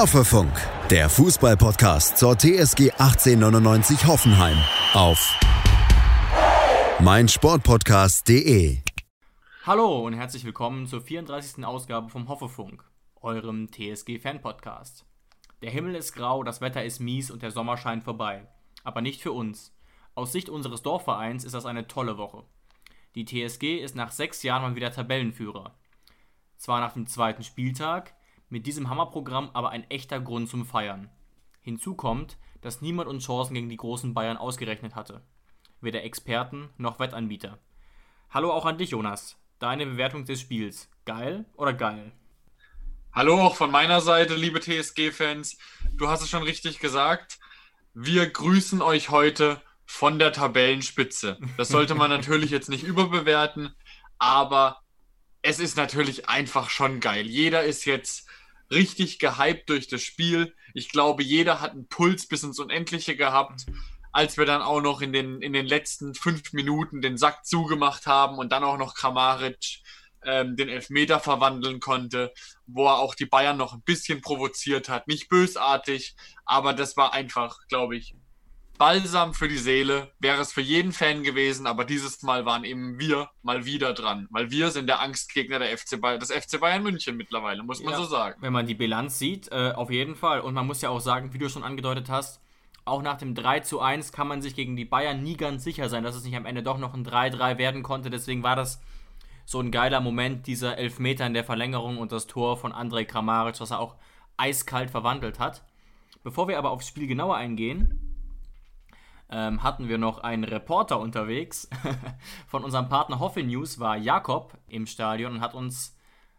Hoffefunk, der Fußballpodcast zur TSG 1899 Hoffenheim auf meinsportpodcast.de. Hallo und herzlich willkommen zur 34. Ausgabe vom Hoffefunk, eurem TSG-Fan-Podcast. Der Himmel ist grau, das Wetter ist mies und der Sommer scheint vorbei. Aber nicht für uns. Aus Sicht unseres Dorfvereins ist das eine tolle Woche. Die TSG ist nach sechs Jahren mal wieder Tabellenführer. Zwar nach dem zweiten Spieltag, mit diesem Hammerprogramm aber ein echter Grund zum Feiern. Hinzu kommt, dass niemand uns Chancen gegen die großen Bayern ausgerechnet hatte. Weder Experten noch Wettanbieter. Hallo auch an dich, Jonas. Deine Bewertung des Spiels. Geil oder geil? Hallo auch von meiner Seite, liebe TSG-Fans. Du hast es schon richtig gesagt. Wir grüßen euch heute von der Tabellenspitze. Das sollte man natürlich jetzt nicht überbewerten, aber es ist natürlich einfach schon geil. Jeder ist jetzt richtig gehypt durch das Spiel. Ich glaube, jeder hat einen Puls bis ins Unendliche gehabt, als wir dann auch noch in den, in den letzten fünf Minuten den Sack zugemacht haben und dann auch noch Kramaric ähm, den Elfmeter verwandeln konnte, wo er auch die Bayern noch ein bisschen provoziert hat. Nicht bösartig, aber das war einfach, glaube ich, Balsam für die Seele wäre es für jeden Fan gewesen, aber dieses Mal waren eben wir mal wieder dran, weil wir sind der Angstgegner der FC Bayern, des FC Bayern München mittlerweile, muss man ja, so sagen. Wenn man die Bilanz sieht, äh, auf jeden Fall. Und man muss ja auch sagen, wie du schon angedeutet hast, auch nach dem 3 zu 1 kann man sich gegen die Bayern nie ganz sicher sein, dass es nicht am Ende doch noch ein 3-3 werden konnte. Deswegen war das so ein geiler Moment, dieser Elfmeter in der Verlängerung und das Tor von Andrej Kramaric, was er auch eiskalt verwandelt hat. Bevor wir aber aufs Spiel genauer eingehen, ähm, hatten wir noch einen Reporter unterwegs. Von unserem Partner Hoffe News war Jakob im Stadion und hat uns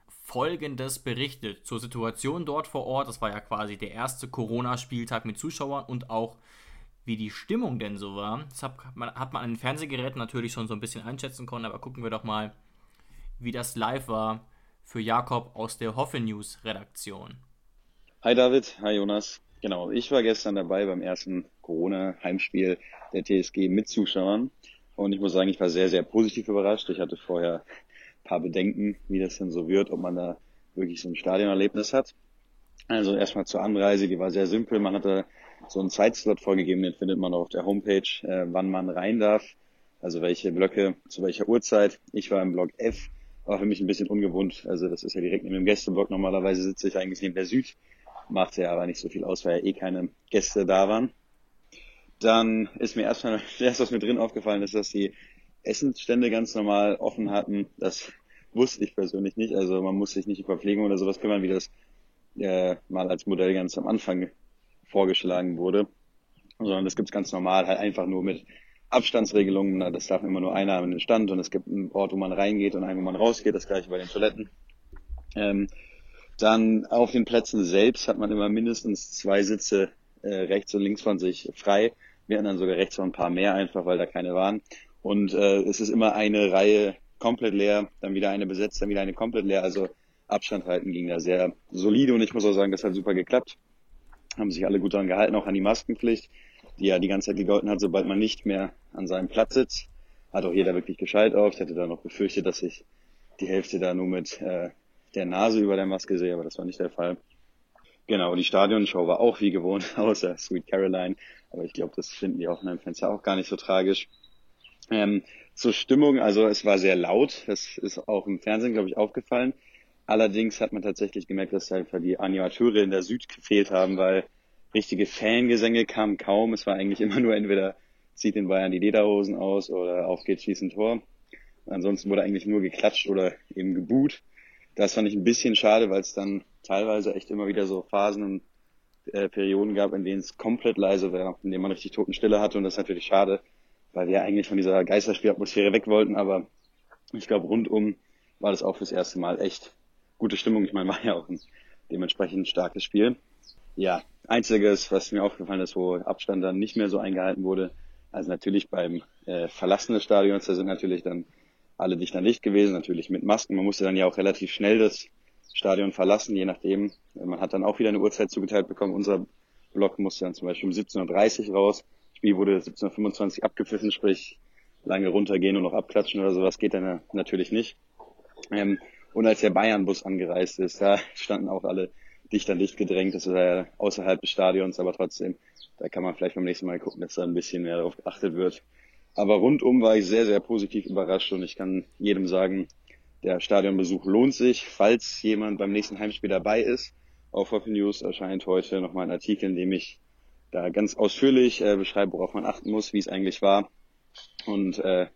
Folgendes berichtet zur Situation dort vor Ort. Das war ja quasi der erste Corona-Spieltag mit Zuschauern und auch wie die Stimmung denn so war. Das hat man, hat man an den Fernsehgeräten natürlich schon so ein bisschen einschätzen können, aber gucken wir doch mal, wie das live war für Jakob aus der Hoffe News Redaktion. Hi David, hi Jonas. Genau, ich war gestern dabei beim ersten Corona-Heimspiel der TSG mit Zuschauern. Und ich muss sagen, ich war sehr, sehr positiv überrascht. Ich hatte vorher ein paar Bedenken, wie das denn so wird, ob man da wirklich so ein Stadionerlebnis hat. Also erstmal zur Anreise, die war sehr simpel. Man hatte so einen Zeitslot vorgegeben, den findet man auf der Homepage, äh, wann man rein darf. Also welche Blöcke, zu welcher Uhrzeit. Ich war im Block F, war für mich ein bisschen ungewohnt. Also das ist ja direkt neben dem Gästeblock. Normalerweise sitze ich eigentlich neben der Süd machte ja aber nicht so viel aus, weil ja eh keine Gäste da waren. Dann ist mir erstmal erst was mir drin aufgefallen ist, dass die Essensstände ganz normal offen hatten. Das wusste ich persönlich nicht. Also man muss sich nicht um Verpflegung oder sowas kümmern, wie das äh, mal als Modell ganz am Anfang vorgeschlagen wurde. Sondern das gibt's ganz normal, halt einfach nur mit Abstandsregelungen. Das darf immer nur einer an den Stand und es gibt einen Ort, wo man reingeht und einen, wo man rausgeht. Das gleiche bei den Toiletten. Ähm, dann auf den Plätzen selbst hat man immer mindestens zwei Sitze äh, rechts und links von sich frei. Wir hatten dann sogar rechts noch ein paar mehr einfach, weil da keine waren. Und äh, es ist immer eine Reihe komplett leer, dann wieder eine besetzt, dann wieder eine komplett leer. Also Abstand halten ging da sehr solide und ich muss auch sagen, das hat super geklappt. Haben sich alle gut daran gehalten, auch an die Maskenpflicht, die ja die ganze Zeit gegolten hat, sobald man nicht mehr an seinem Platz sitzt. Hat auch jeder wirklich gescheit auf. Ich hätte da noch befürchtet, dass sich die Hälfte da nur mit äh, der Nase über der Maske sehe, aber das war nicht der Fall. Genau, die Stadionshow war auch wie gewohnt, außer Sweet Caroline. Aber ich glaube, das finden die Hoffenheim-Fans ja auch gar nicht so tragisch. Ähm, zur Stimmung, also es war sehr laut. Das ist auch im Fernsehen, glaube ich, aufgefallen. Allerdings hat man tatsächlich gemerkt, dass einfach die Animateure in der Süd gefehlt haben, weil richtige Fangesänge kamen kaum. Es war eigentlich immer nur entweder zieht den Bayern die Lederhosen aus oder auf geht schießen Tor. Ansonsten wurde eigentlich nur geklatscht oder eben geboot. Das fand ich ein bisschen schade, weil es dann teilweise echt immer wieder so Phasen und äh, Perioden gab, in denen es komplett leise war, in denen man richtig Totenstille hatte und das ist natürlich schade, weil wir eigentlich von dieser Geisterspielatmosphäre weg wollten, aber ich glaube rundum war das auch fürs erste Mal echt gute Stimmung. Ich meine, war ja auch ein dementsprechend starkes Spiel. Ja, einziges, was mir aufgefallen ist, wo Abstand dann nicht mehr so eingehalten wurde, also natürlich beim äh, Verlassen des Stadions, da sind natürlich dann alle dicht an gewesen, natürlich mit Masken. Man musste dann ja auch relativ schnell das Stadion verlassen, je nachdem. Man hat dann auch wieder eine Uhrzeit zugeteilt bekommen. Unser Block musste dann zum Beispiel um 17.30 Uhr raus. Das Spiel wurde 17.25 Uhr abgepfiffen, sprich lange runtergehen und noch abklatschen oder sowas geht dann natürlich nicht. Ähm, und als der Bayern-Bus angereist ist, da standen auch alle dicht an dicht gedrängt. Das ist ja außerhalb des Stadions, aber trotzdem, da kann man vielleicht beim nächsten Mal gucken, dass da ein bisschen mehr darauf geachtet wird. Aber rundum war ich sehr, sehr positiv überrascht und ich kann jedem sagen, der Stadionbesuch lohnt sich. Falls jemand beim nächsten Heimspiel dabei ist, auf Hoffy News erscheint heute nochmal ein Artikel, in dem ich da ganz ausführlich äh, beschreibe, worauf man achten muss, wie es eigentlich war und äh,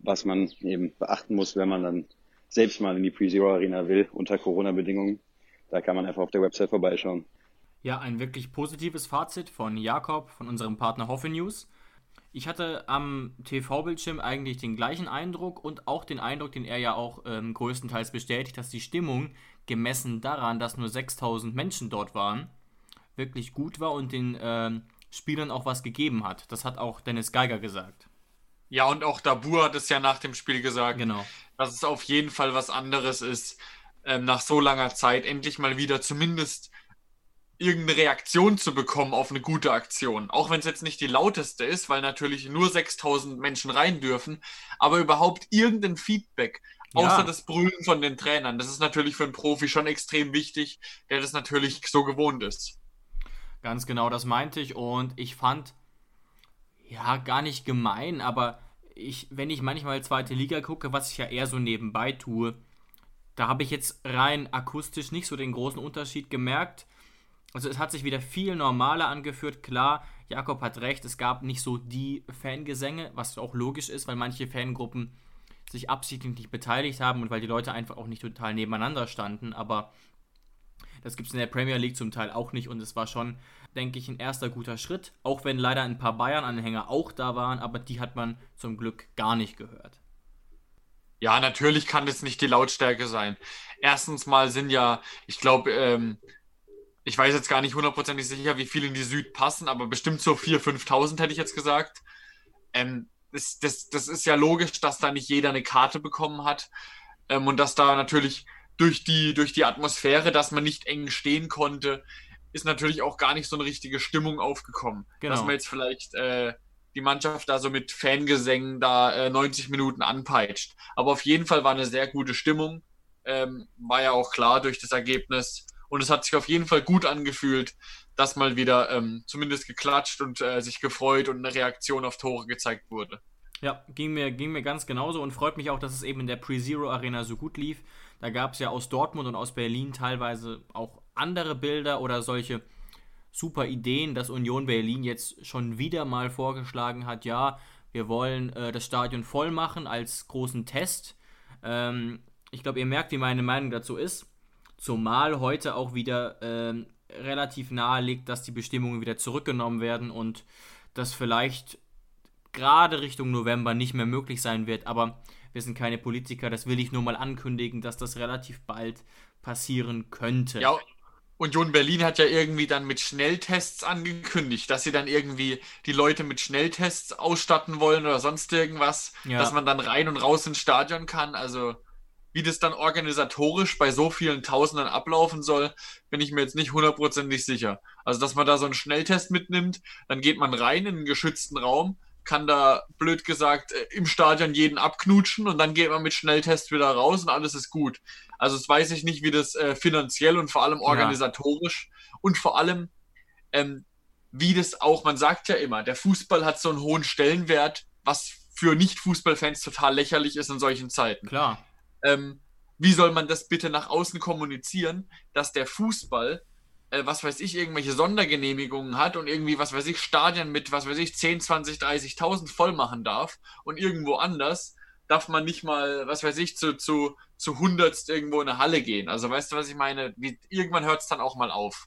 was man eben beachten muss, wenn man dann selbst mal in die Pre-Zero Arena will unter Corona-Bedingungen. Da kann man einfach auf der Website vorbeischauen. Ja, ein wirklich positives Fazit von Jakob, von unserem Partner Hoffe News. Ich hatte am TV-Bildschirm eigentlich den gleichen Eindruck und auch den Eindruck, den er ja auch ähm, größtenteils bestätigt, dass die Stimmung, gemessen daran, dass nur 6000 Menschen dort waren, wirklich gut war und den ähm, Spielern auch was gegeben hat. Das hat auch Dennis Geiger gesagt. Ja, und auch Dabur hat es ja nach dem Spiel gesagt, genau. dass es auf jeden Fall was anderes ist, ähm, nach so langer Zeit endlich mal wieder zumindest irgendeine Reaktion zu bekommen auf eine gute Aktion. Auch wenn es jetzt nicht die lauteste ist, weil natürlich nur 6000 Menschen rein dürfen, aber überhaupt irgendein Feedback, ja. außer das Brüllen von den Trainern. Das ist natürlich für einen Profi schon extrem wichtig, der das natürlich so gewohnt ist. Ganz genau, das meinte ich und ich fand, ja, gar nicht gemein, aber ich, wenn ich manchmal zweite Liga gucke, was ich ja eher so nebenbei tue, da habe ich jetzt rein akustisch nicht so den großen Unterschied gemerkt. Also es hat sich wieder viel normaler angeführt. Klar, Jakob hat recht, es gab nicht so die Fangesänge, was auch logisch ist, weil manche Fangruppen sich absichtlich nicht beteiligt haben und weil die Leute einfach auch nicht total nebeneinander standen. Aber das gibt es in der Premier League zum Teil auch nicht und es war schon, denke ich, ein erster guter Schritt. Auch wenn leider ein paar Bayern-Anhänger auch da waren, aber die hat man zum Glück gar nicht gehört. Ja, natürlich kann das nicht die Lautstärke sein. Erstens mal sind ja, ich glaube, ähm, ich weiß jetzt gar nicht hundertprozentig sicher, wie viele in die Süd passen, aber bestimmt so 4.000, 5.000 hätte ich jetzt gesagt. Ähm, das, das, das ist ja logisch, dass da nicht jeder eine Karte bekommen hat ähm, und dass da natürlich durch die, durch die Atmosphäre, dass man nicht eng stehen konnte, ist natürlich auch gar nicht so eine richtige Stimmung aufgekommen. Genau. Dass man jetzt vielleicht äh, die Mannschaft da so mit Fangesängen da äh, 90 Minuten anpeitscht. Aber auf jeden Fall war eine sehr gute Stimmung. Ähm, war ja auch klar durch das Ergebnis. Und es hat sich auf jeden Fall gut angefühlt, dass mal wieder ähm, zumindest geklatscht und äh, sich gefreut und eine Reaktion auf Tore gezeigt wurde. Ja, ging mir, ging mir ganz genauso und freut mich auch, dass es eben in der Pre-Zero Arena so gut lief. Da gab es ja aus Dortmund und aus Berlin teilweise auch andere Bilder oder solche super Ideen, dass Union Berlin jetzt schon wieder mal vorgeschlagen hat, ja, wir wollen äh, das Stadion voll machen als großen Test. Ähm, ich glaube, ihr merkt, wie meine Meinung dazu ist. Zumal heute auch wieder äh, relativ nahe liegt, dass die Bestimmungen wieder zurückgenommen werden und das vielleicht gerade Richtung November nicht mehr möglich sein wird. Aber wir sind keine Politiker, das will ich nur mal ankündigen, dass das relativ bald passieren könnte. Ja, Union Berlin hat ja irgendwie dann mit Schnelltests angekündigt, dass sie dann irgendwie die Leute mit Schnelltests ausstatten wollen oder sonst irgendwas, ja. dass man dann rein und raus ins Stadion kann. Also wie das dann organisatorisch bei so vielen Tausenden ablaufen soll, bin ich mir jetzt nicht hundertprozentig sicher. Also, dass man da so einen Schnelltest mitnimmt, dann geht man rein in einen geschützten Raum, kann da blöd gesagt äh, im Stadion jeden abknutschen und dann geht man mit Schnelltest wieder raus und alles ist gut. Also, das weiß ich nicht, wie das äh, finanziell und vor allem organisatorisch ja. und vor allem, ähm, wie das auch, man sagt ja immer, der Fußball hat so einen hohen Stellenwert, was für Nicht-Fußballfans total lächerlich ist in solchen Zeiten. Klar ähm, wie soll man das bitte nach außen kommunizieren, dass der Fußball, äh, was weiß ich, irgendwelche Sondergenehmigungen hat und irgendwie, was weiß ich, Stadien mit, was weiß ich, 10, 20, 30.000 voll machen darf und irgendwo anders darf man nicht mal, was weiß ich, zu, zu, zu hundertst irgendwo in eine Halle gehen. Also weißt du, was ich meine? Wie, irgendwann hört es dann auch mal auf.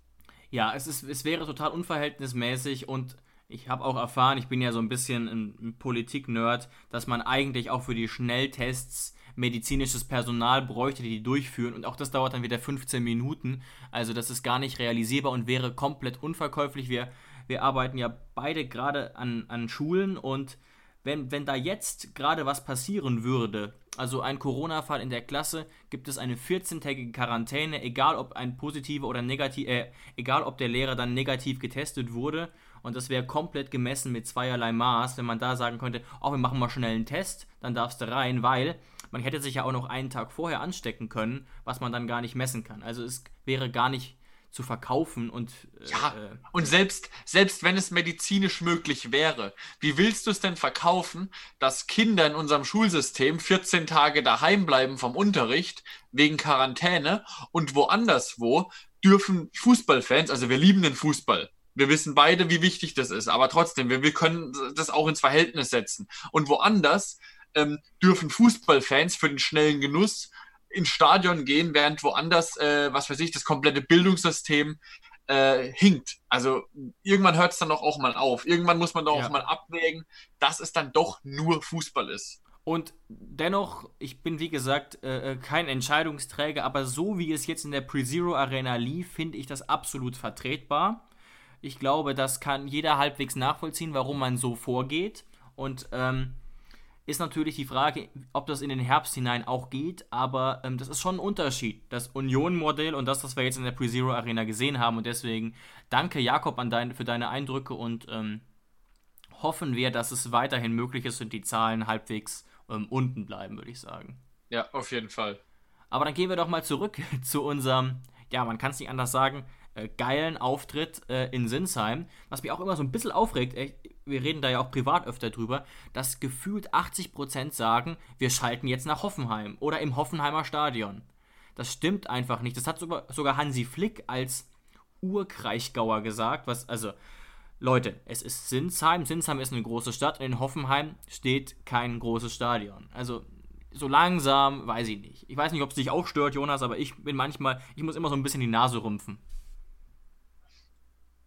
Ja, es, ist, es wäre total unverhältnismäßig und ich habe auch erfahren, ich bin ja so ein bisschen ein, Politik-Nerd, dass man eigentlich auch für die Schnelltests medizinisches Personal bräuchte, die die durchführen. Und auch das dauert dann wieder 15 Minuten. Also das ist gar nicht realisierbar und wäre komplett unverkäuflich. Wir, wir arbeiten ja beide gerade an, an Schulen und wenn, wenn da jetzt gerade was passieren würde, also ein Corona-Fall in der Klasse, gibt es eine 14-tägige Quarantäne, egal ob ein positiver oder negativ, äh, egal ob der Lehrer dann negativ getestet wurde. Und das wäre komplett gemessen mit zweierlei Maß, wenn man da sagen könnte, oh, wir machen mal schnell einen Test, dann darfst du rein, weil man hätte sich ja auch noch einen Tag vorher anstecken können, was man dann gar nicht messen kann. Also es wäre gar nicht zu verkaufen und. Äh, ja, äh, und selbst, selbst wenn es medizinisch möglich wäre, wie willst du es denn verkaufen, dass Kinder in unserem Schulsystem 14 Tage daheim bleiben vom Unterricht wegen Quarantäne und woanders wo dürfen Fußballfans, also wir lieben den Fußball, wir wissen beide, wie wichtig das ist, aber trotzdem, wir, wir können das auch ins Verhältnis setzen. Und woanders ähm, dürfen Fußballfans für den schnellen Genuss ins Stadion gehen, während woanders, äh, was weiß ich, das komplette Bildungssystem äh, hinkt. Also irgendwann hört es dann doch auch mal auf. Irgendwann muss man doch ja. auch mal abwägen, dass es dann doch nur Fußball ist. Und dennoch, ich bin wie gesagt äh, äh kein Entscheidungsträger, aber so wie es jetzt in der Pre-Zero Arena lief, finde ich das absolut vertretbar. Ich glaube, das kann jeder halbwegs nachvollziehen, warum man so vorgeht. Und ähm, ist natürlich die Frage, ob das in den Herbst hinein auch geht, aber ähm, das ist schon ein Unterschied. Das Union-Modell und das, was wir jetzt in der Pre-Zero Arena gesehen haben. Und deswegen danke Jakob an dein, für deine Eindrücke und ähm, hoffen wir, dass es weiterhin möglich ist und die Zahlen halbwegs ähm, unten bleiben, würde ich sagen. Ja, auf jeden Fall. Aber dann gehen wir doch mal zurück zu unserem, ja, man kann es nicht anders sagen, äh, geilen Auftritt äh, in Sinsheim. Was mich auch immer so ein bisschen aufregt, ey, wir reden da ja auch privat öfter drüber, dass gefühlt 80% sagen, wir schalten jetzt nach Hoffenheim oder im Hoffenheimer Stadion. Das stimmt einfach nicht. Das hat sogar, Hansi Flick als Urkreichgauer gesagt, was, also, Leute, es ist Sinsheim. Sinsheim ist eine große Stadt und in Hoffenheim steht kein großes Stadion. Also, so langsam, weiß ich nicht. Ich weiß nicht, ob es dich auch stört, Jonas, aber ich bin manchmal, ich muss immer so ein bisschen die Nase rümpfen.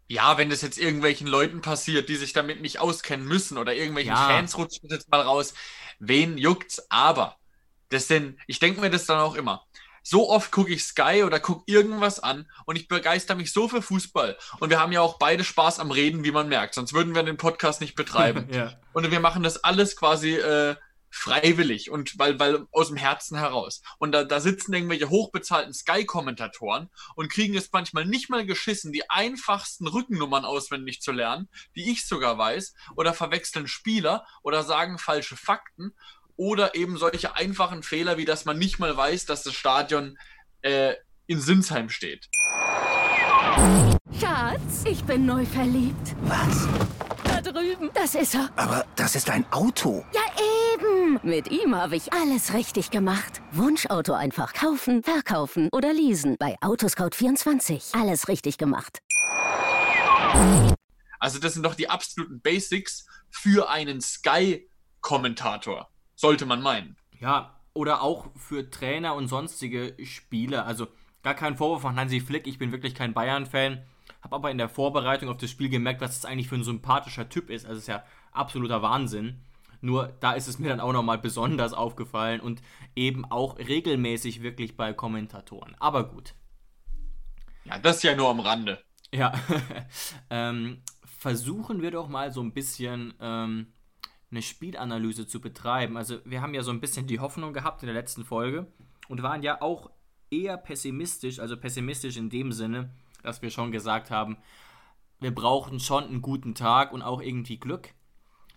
Ja, wenn das jetzt irgendwelchen Leuten passiert, die sich damit nicht auskennen müssen oder irgendwelchen ja. Fans rutschen jetzt mal raus, wen juckt's? Aber das sind, ich denke mir das dann auch immer. So oft gucke ich Sky oder gucke irgendwas an und ich begeister mich so für Fußball. Und wir haben ja auch beide Spaß am Reden, wie man merkt. Sonst würden wir den Podcast nicht betreiben. ja. Und wir machen das alles quasi äh, freiwillig und weil, weil aus dem Herzen heraus. Und da, da sitzen irgendwelche hochbezahlten Sky-Kommentatoren und kriegen es manchmal nicht mal geschissen, die einfachsten Rückennummern auswendig zu lernen, die ich sogar weiß, oder verwechseln Spieler oder sagen falsche Fakten oder eben solche einfachen Fehler, wie dass man nicht mal weiß, dass das Stadion äh, in Sinsheim steht. Schatz, ich bin neu verliebt. Was? Da drüben. Das ist er. Aber das ist ein Auto. Ja, eben. Mit ihm habe ich alles richtig gemacht. Wunschauto einfach kaufen, verkaufen oder leasen. Bei Autoscout24. Alles richtig gemacht. Also das sind doch die absoluten Basics für einen Sky-Kommentator. Sollte man meinen. Ja, oder auch für Trainer und sonstige Spieler. Also gar kein Vorwurf von Hansi Flick. Ich bin wirklich kein Bayern-Fan. Habe aber in der Vorbereitung auf das Spiel gemerkt, was das eigentlich für ein sympathischer Typ ist. Also es ist ja absoluter Wahnsinn. Nur da ist es mir dann auch nochmal besonders aufgefallen und eben auch regelmäßig wirklich bei Kommentatoren. Aber gut. Ja, das ist ja nur am Rande. Ja. ähm, versuchen wir doch mal so ein bisschen ähm, eine Spielanalyse zu betreiben. Also wir haben ja so ein bisschen die Hoffnung gehabt in der letzten Folge und waren ja auch eher pessimistisch, also pessimistisch in dem Sinne, dass wir schon gesagt haben, wir brauchen schon einen guten Tag und auch irgendwie Glück.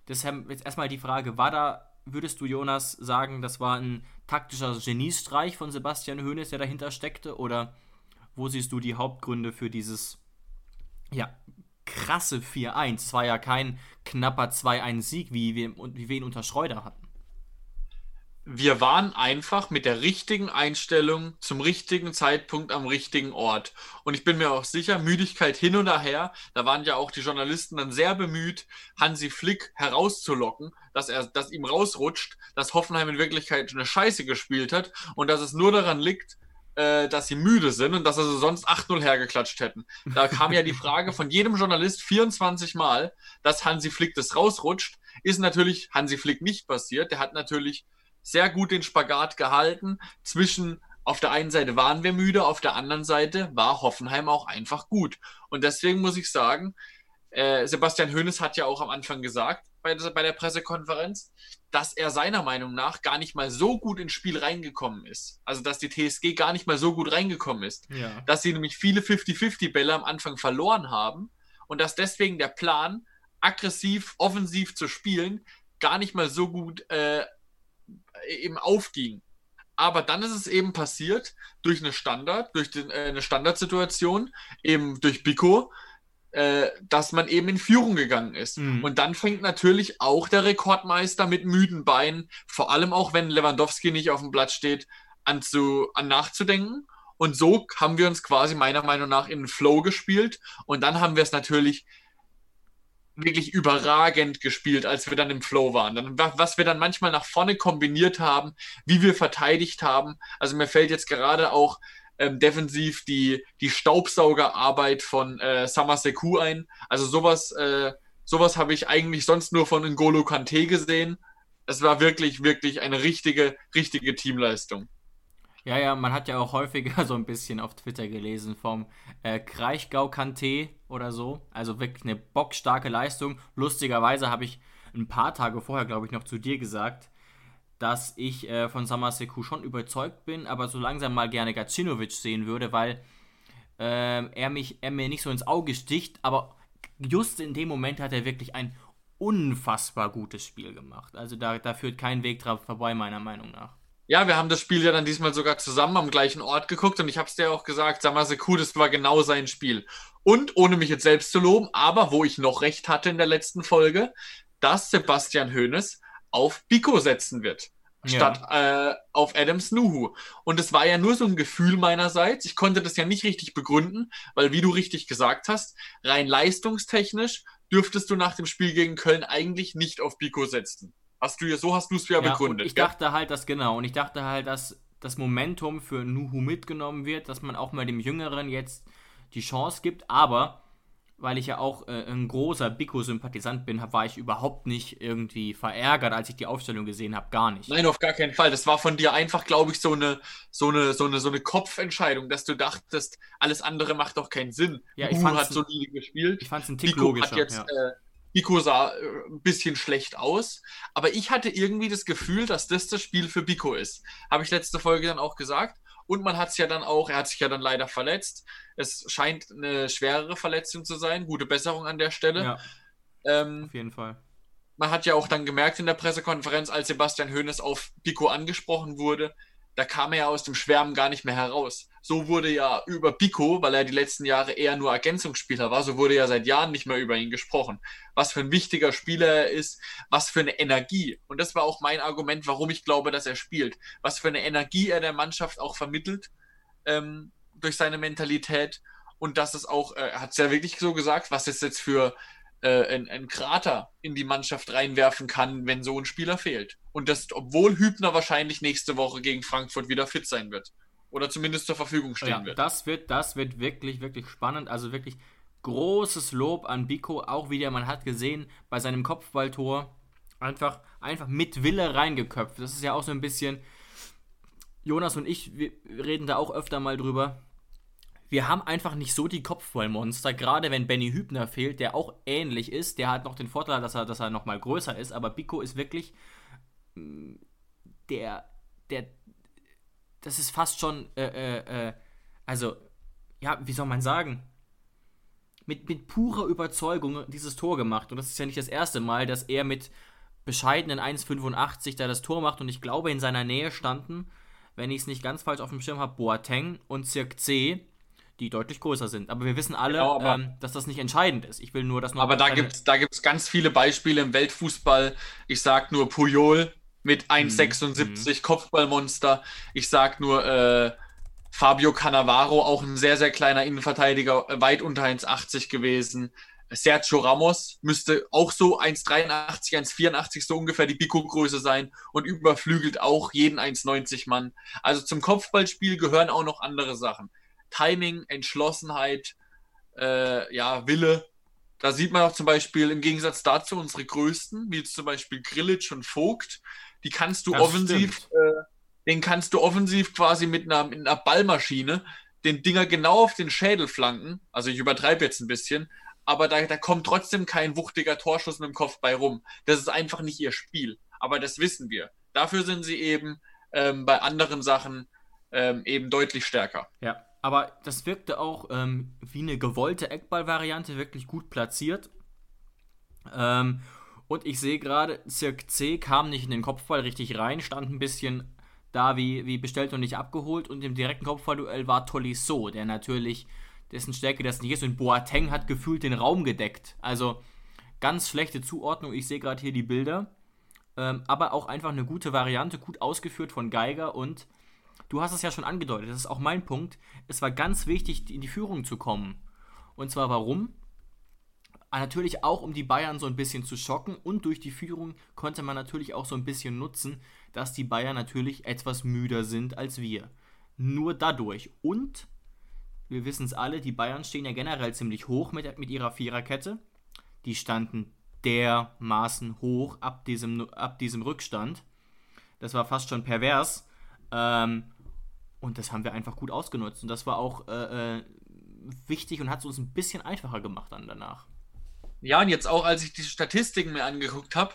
Deshalb jetzt erstmal die Frage, war da, würdest du Jonas sagen, das war ein taktischer Geniestreich von Sebastian Hoeneß, der dahinter steckte? Oder wo siehst du die Hauptgründe für dieses, ja, krasse 4-1? Es war ja kein knapper 2-1-Sieg, wie wir, wie wir ihn unter Schreuder hatten wir waren einfach mit der richtigen Einstellung zum richtigen Zeitpunkt am richtigen Ort. Und ich bin mir auch sicher, Müdigkeit hin und her, da waren ja auch die Journalisten dann sehr bemüht, Hansi Flick herauszulocken, dass er, dass ihm rausrutscht, dass Hoffenheim in Wirklichkeit eine Scheiße gespielt hat und dass es nur daran liegt, äh, dass sie müde sind und dass sie sonst 8-0 hergeklatscht hätten. Da kam ja die Frage von jedem Journalist 24 Mal, dass Hansi Flick das rausrutscht. Ist natürlich Hansi Flick nicht passiert. Der hat natürlich sehr gut den Spagat gehalten zwischen auf der einen Seite waren wir müde, auf der anderen Seite war Hoffenheim auch einfach gut. Und deswegen muss ich sagen, äh, Sebastian Hoeneß hat ja auch am Anfang gesagt bei der, bei der Pressekonferenz, dass er seiner Meinung nach gar nicht mal so gut ins Spiel reingekommen ist. Also dass die TSG gar nicht mal so gut reingekommen ist. Ja. Dass sie nämlich viele 50-50-Bälle am Anfang verloren haben und dass deswegen der Plan, aggressiv, offensiv zu spielen, gar nicht mal so gut äh, eben aufging. Aber dann ist es eben passiert, durch eine Standard, durch den, äh, eine Standardsituation, eben durch Biko, äh, dass man eben in Führung gegangen ist. Mhm. Und dann fängt natürlich auch der Rekordmeister mit müden Beinen, vor allem auch wenn Lewandowski nicht auf dem Blatt steht, an, zu, an nachzudenken. Und so haben wir uns quasi meiner Meinung nach in den Flow gespielt. Und dann haben wir es natürlich wirklich überragend gespielt, als wir dann im Flow waren. Dann, was wir dann manchmal nach vorne kombiniert haben, wie wir verteidigt haben. Also mir fällt jetzt gerade auch ähm, defensiv die, die Staubsaugerarbeit von äh, Samaseku ein. Also sowas, äh, sowas habe ich eigentlich sonst nur von N'Golo Kante gesehen. Es war wirklich, wirklich eine richtige, richtige Teamleistung. Ja, ja, man hat ja auch häufiger so ein bisschen auf Twitter gelesen vom äh, Kraichgau Kante oder so. Also wirklich eine bockstarke Leistung. Lustigerweise habe ich ein paar Tage vorher, glaube ich, noch zu dir gesagt, dass ich äh, von Samaseku schon überzeugt bin, aber so langsam mal gerne Gacinovic sehen würde, weil äh, er, mich, er mir nicht so ins Auge sticht, aber just in dem Moment hat er wirklich ein unfassbar gutes Spiel gemacht. Also da, da führt kein Weg drauf vorbei, meiner Meinung nach. Ja, wir haben das Spiel ja dann diesmal sogar zusammen am gleichen Ort geguckt und ich habe es dir auch gesagt, Samaseku, das war genau sein Spiel. Und ohne mich jetzt selbst zu loben, aber wo ich noch recht hatte in der letzten Folge, dass Sebastian Hoeneß auf Biko setzen wird. Statt ja. äh, auf Adams Nuhu. Und es war ja nur so ein Gefühl meinerseits. Ich konnte das ja nicht richtig begründen, weil, wie du richtig gesagt hast, rein leistungstechnisch dürftest du nach dem Spiel gegen Köln eigentlich nicht auf Biko setzen. Hast du ja, so hast du es ja, ja begründet. ich gell? dachte halt, dass genau, und ich dachte halt, dass das Momentum für Nuhu mitgenommen wird, dass man auch mal dem Jüngeren jetzt die Chance gibt, aber weil ich ja auch äh, ein großer Biko-Sympathisant bin, war ich überhaupt nicht irgendwie verärgert, als ich die Aufstellung gesehen habe. Gar nicht. Nein, auf gar keinen Fall. Das war von dir einfach, glaube ich, so eine, so, eine, so, eine, so eine Kopfentscheidung, dass du dachtest, alles andere macht doch keinen Sinn. Ja, ich fand hat solide gespielt. Ich fand es ein Tick Biko logischer. Hat jetzt, ja. äh, Biko sah äh, ein bisschen schlecht aus, aber ich hatte irgendwie das Gefühl, dass das das Spiel für Biko ist. Habe ich letzte Folge dann auch gesagt. Und man hat es ja dann auch, er hat sich ja dann leider verletzt. Es scheint eine schwerere Verletzung zu sein. Gute Besserung an der Stelle. Ja, ähm, auf jeden Fall. Man hat ja auch dann gemerkt in der Pressekonferenz, als Sebastian Hoeneß auf Pico angesprochen wurde, da kam er ja aus dem Schwärmen gar nicht mehr heraus. So wurde ja über Pico, weil er die letzten Jahre eher nur Ergänzungsspieler war, so wurde ja seit Jahren nicht mehr über ihn gesprochen. Was für ein wichtiger Spieler er ist, was für eine Energie. Und das war auch mein Argument, warum ich glaube, dass er spielt. Was für eine Energie er der Mannschaft auch vermittelt ähm, durch seine Mentalität. Und dass es auch, äh, er hat es ja wirklich so gesagt, was es jetzt für äh, ein, ein Krater in die Mannschaft reinwerfen kann, wenn so ein Spieler fehlt. Und das, obwohl Hübner wahrscheinlich nächste Woche gegen Frankfurt wieder fit sein wird. Oder zumindest zur Verfügung stehen ja, wird. Das wird, das wird wirklich, wirklich spannend. Also wirklich großes Lob an Biko. Auch wieder, man hat gesehen, bei seinem Kopfballtor einfach, einfach mit Wille reingeköpft. Das ist ja auch so ein bisschen. Jonas und ich, wir reden da auch öfter mal drüber wir haben einfach nicht so die Kopfballmonster, gerade wenn Benny Hübner fehlt, der auch ähnlich ist. Der hat noch den Vorteil, dass er, dass er nochmal größer ist, aber Biko ist wirklich mm, der, der, das ist fast schon, äh, äh, äh, also, ja, wie soll man sagen? Mit, mit purer Überzeugung dieses Tor gemacht. Und das ist ja nicht das erste Mal, dass er mit bescheidenen 1,85 da das Tor macht. Und ich glaube, in seiner Nähe standen, wenn ich es nicht ganz falsch auf dem Schirm habe, Boateng und Cirque C die deutlich größer sind. Aber wir wissen alle, genau, ähm, dass das nicht entscheidend ist. Ich will nur das noch. Aber da gibt es da gibt's ganz viele Beispiele im Weltfußball. Ich sag nur Puyol mit 1,76 mhm. Kopfballmonster. Ich sag nur äh, Fabio Cannavaro, auch ein sehr, sehr kleiner Innenverteidiger, äh, weit unter 1,80 gewesen. Sergio Ramos müsste auch so 1,83, 1,84 so ungefähr die Biko-Größe sein und überflügelt auch jeden 1,90 Mann. Also zum Kopfballspiel gehören auch noch andere Sachen. Timing, Entschlossenheit, äh, ja, Wille. Da sieht man auch zum Beispiel im Gegensatz dazu unsere größten, wie zum Beispiel Grillitsch und Vogt, die kannst du das offensiv, äh, den kannst du offensiv quasi mit einer, mit einer Ballmaschine den Dinger genau auf den Schädel flanken. Also ich übertreibe jetzt ein bisschen, aber da, da kommt trotzdem kein wuchtiger Torschuss mit dem Kopf bei rum. Das ist einfach nicht ihr Spiel. Aber das wissen wir. Dafür sind sie eben ähm, bei anderen Sachen ähm, eben deutlich stärker. Ja, aber das wirkte auch ähm, wie eine gewollte Eckball-Variante, wirklich gut platziert. Ähm, und ich sehe gerade, Cirque C kam nicht in den Kopfball richtig rein, stand ein bisschen da wie, wie bestellt und nicht abgeholt. Und im direkten Kopfballduell war Tolisso, der natürlich, dessen Stärke das nicht ist. Und Boateng hat gefühlt den Raum gedeckt. Also ganz schlechte Zuordnung. Ich sehe gerade hier die Bilder. Ähm, aber auch einfach eine gute Variante, gut ausgeführt von Geiger. Und du hast es ja schon angedeutet, das ist auch mein Punkt. Es war ganz wichtig, in die Führung zu kommen. Und zwar warum? Ah, natürlich auch, um die Bayern so ein bisschen zu schocken und durch die Führung konnte man natürlich auch so ein bisschen nutzen, dass die Bayern natürlich etwas müder sind als wir. Nur dadurch. Und wir wissen es alle, die Bayern stehen ja generell ziemlich hoch mit, mit ihrer Viererkette. Die standen dermaßen hoch ab diesem, ab diesem Rückstand. Das war fast schon pervers. Ähm, und das haben wir einfach gut ausgenutzt. Und das war auch äh, äh wichtig und hat es uns ein bisschen einfacher gemacht dann danach. Ja, und jetzt auch, als ich die Statistiken mir angeguckt habe,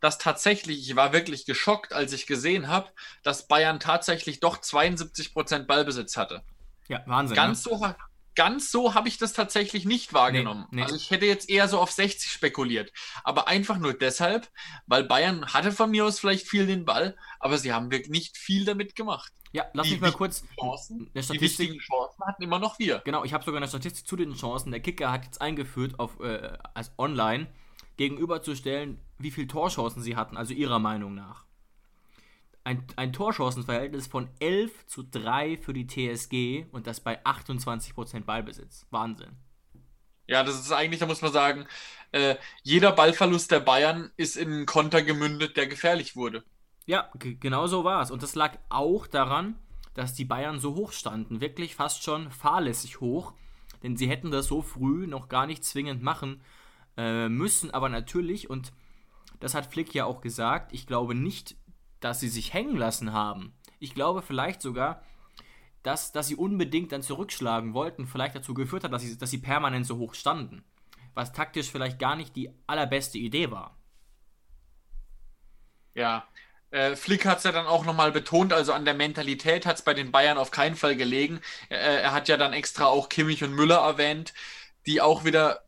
dass tatsächlich, ich war wirklich geschockt, als ich gesehen habe, dass Bayern tatsächlich doch 72% Ballbesitz hatte. Ja, Wahnsinn. Ganz ne? so ganz so habe ich das tatsächlich nicht wahrgenommen. Nee, nee. Also ich hätte jetzt eher so auf 60 spekuliert. Aber einfach nur deshalb, weil Bayern hatte von mir aus vielleicht viel den Ball, aber sie haben wirklich nicht viel damit gemacht. Ja, lass die mich mal kurz. Chancen, die wichtigen Chancen hatten immer noch wir. Genau, ich habe sogar eine Statistik zu den Chancen. Der Kicker hat jetzt eingeführt, auf, äh, als online gegenüberzustellen, wie viele Torchancen sie hatten, also ihrer Meinung nach ein, ein Torchancenverhältnis von 11 zu 3 für die TSG und das bei 28% Ballbesitz. Wahnsinn. Ja, das ist eigentlich, da muss man sagen, äh, jeder Ballverlust der Bayern ist in einen Konter gemündet, der gefährlich wurde. Ja, genau so war es. Und das lag auch daran, dass die Bayern so hoch standen. Wirklich fast schon fahrlässig hoch. Denn sie hätten das so früh noch gar nicht zwingend machen äh, müssen. Aber natürlich, und das hat Flick ja auch gesagt, ich glaube nicht, dass sie sich hängen lassen haben. Ich glaube vielleicht sogar, dass, dass sie unbedingt dann zurückschlagen wollten, vielleicht dazu geführt hat, dass sie, dass sie permanent so hoch standen. Was taktisch vielleicht gar nicht die allerbeste Idee war. Ja, äh, Flick hat es ja dann auch nochmal betont, also an der Mentalität hat es bei den Bayern auf keinen Fall gelegen. Äh, er hat ja dann extra auch Kimmich und Müller erwähnt, die auch wieder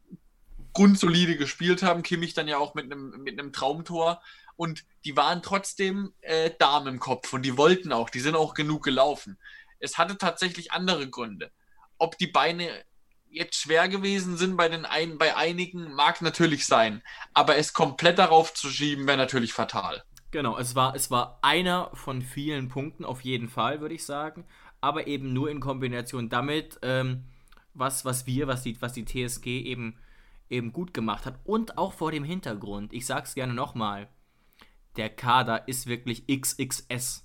grundsolide gespielt haben. Kimmich dann ja auch mit einem mit Traumtor und die waren trotzdem äh, Damen im Kopf und die wollten auch, die sind auch genug gelaufen. Es hatte tatsächlich andere Gründe. Ob die Beine jetzt schwer gewesen sind bei den ein, bei einigen, mag natürlich sein, aber es komplett darauf zu schieben, wäre natürlich fatal. Genau, es war, es war einer von vielen Punkten, auf jeden Fall, würde ich sagen, aber eben nur in Kombination damit, ähm, was, was wir, was die, was die TSG eben, eben gut gemacht hat und auch vor dem Hintergrund, ich sag's gerne nochmal, der Kader ist wirklich XXS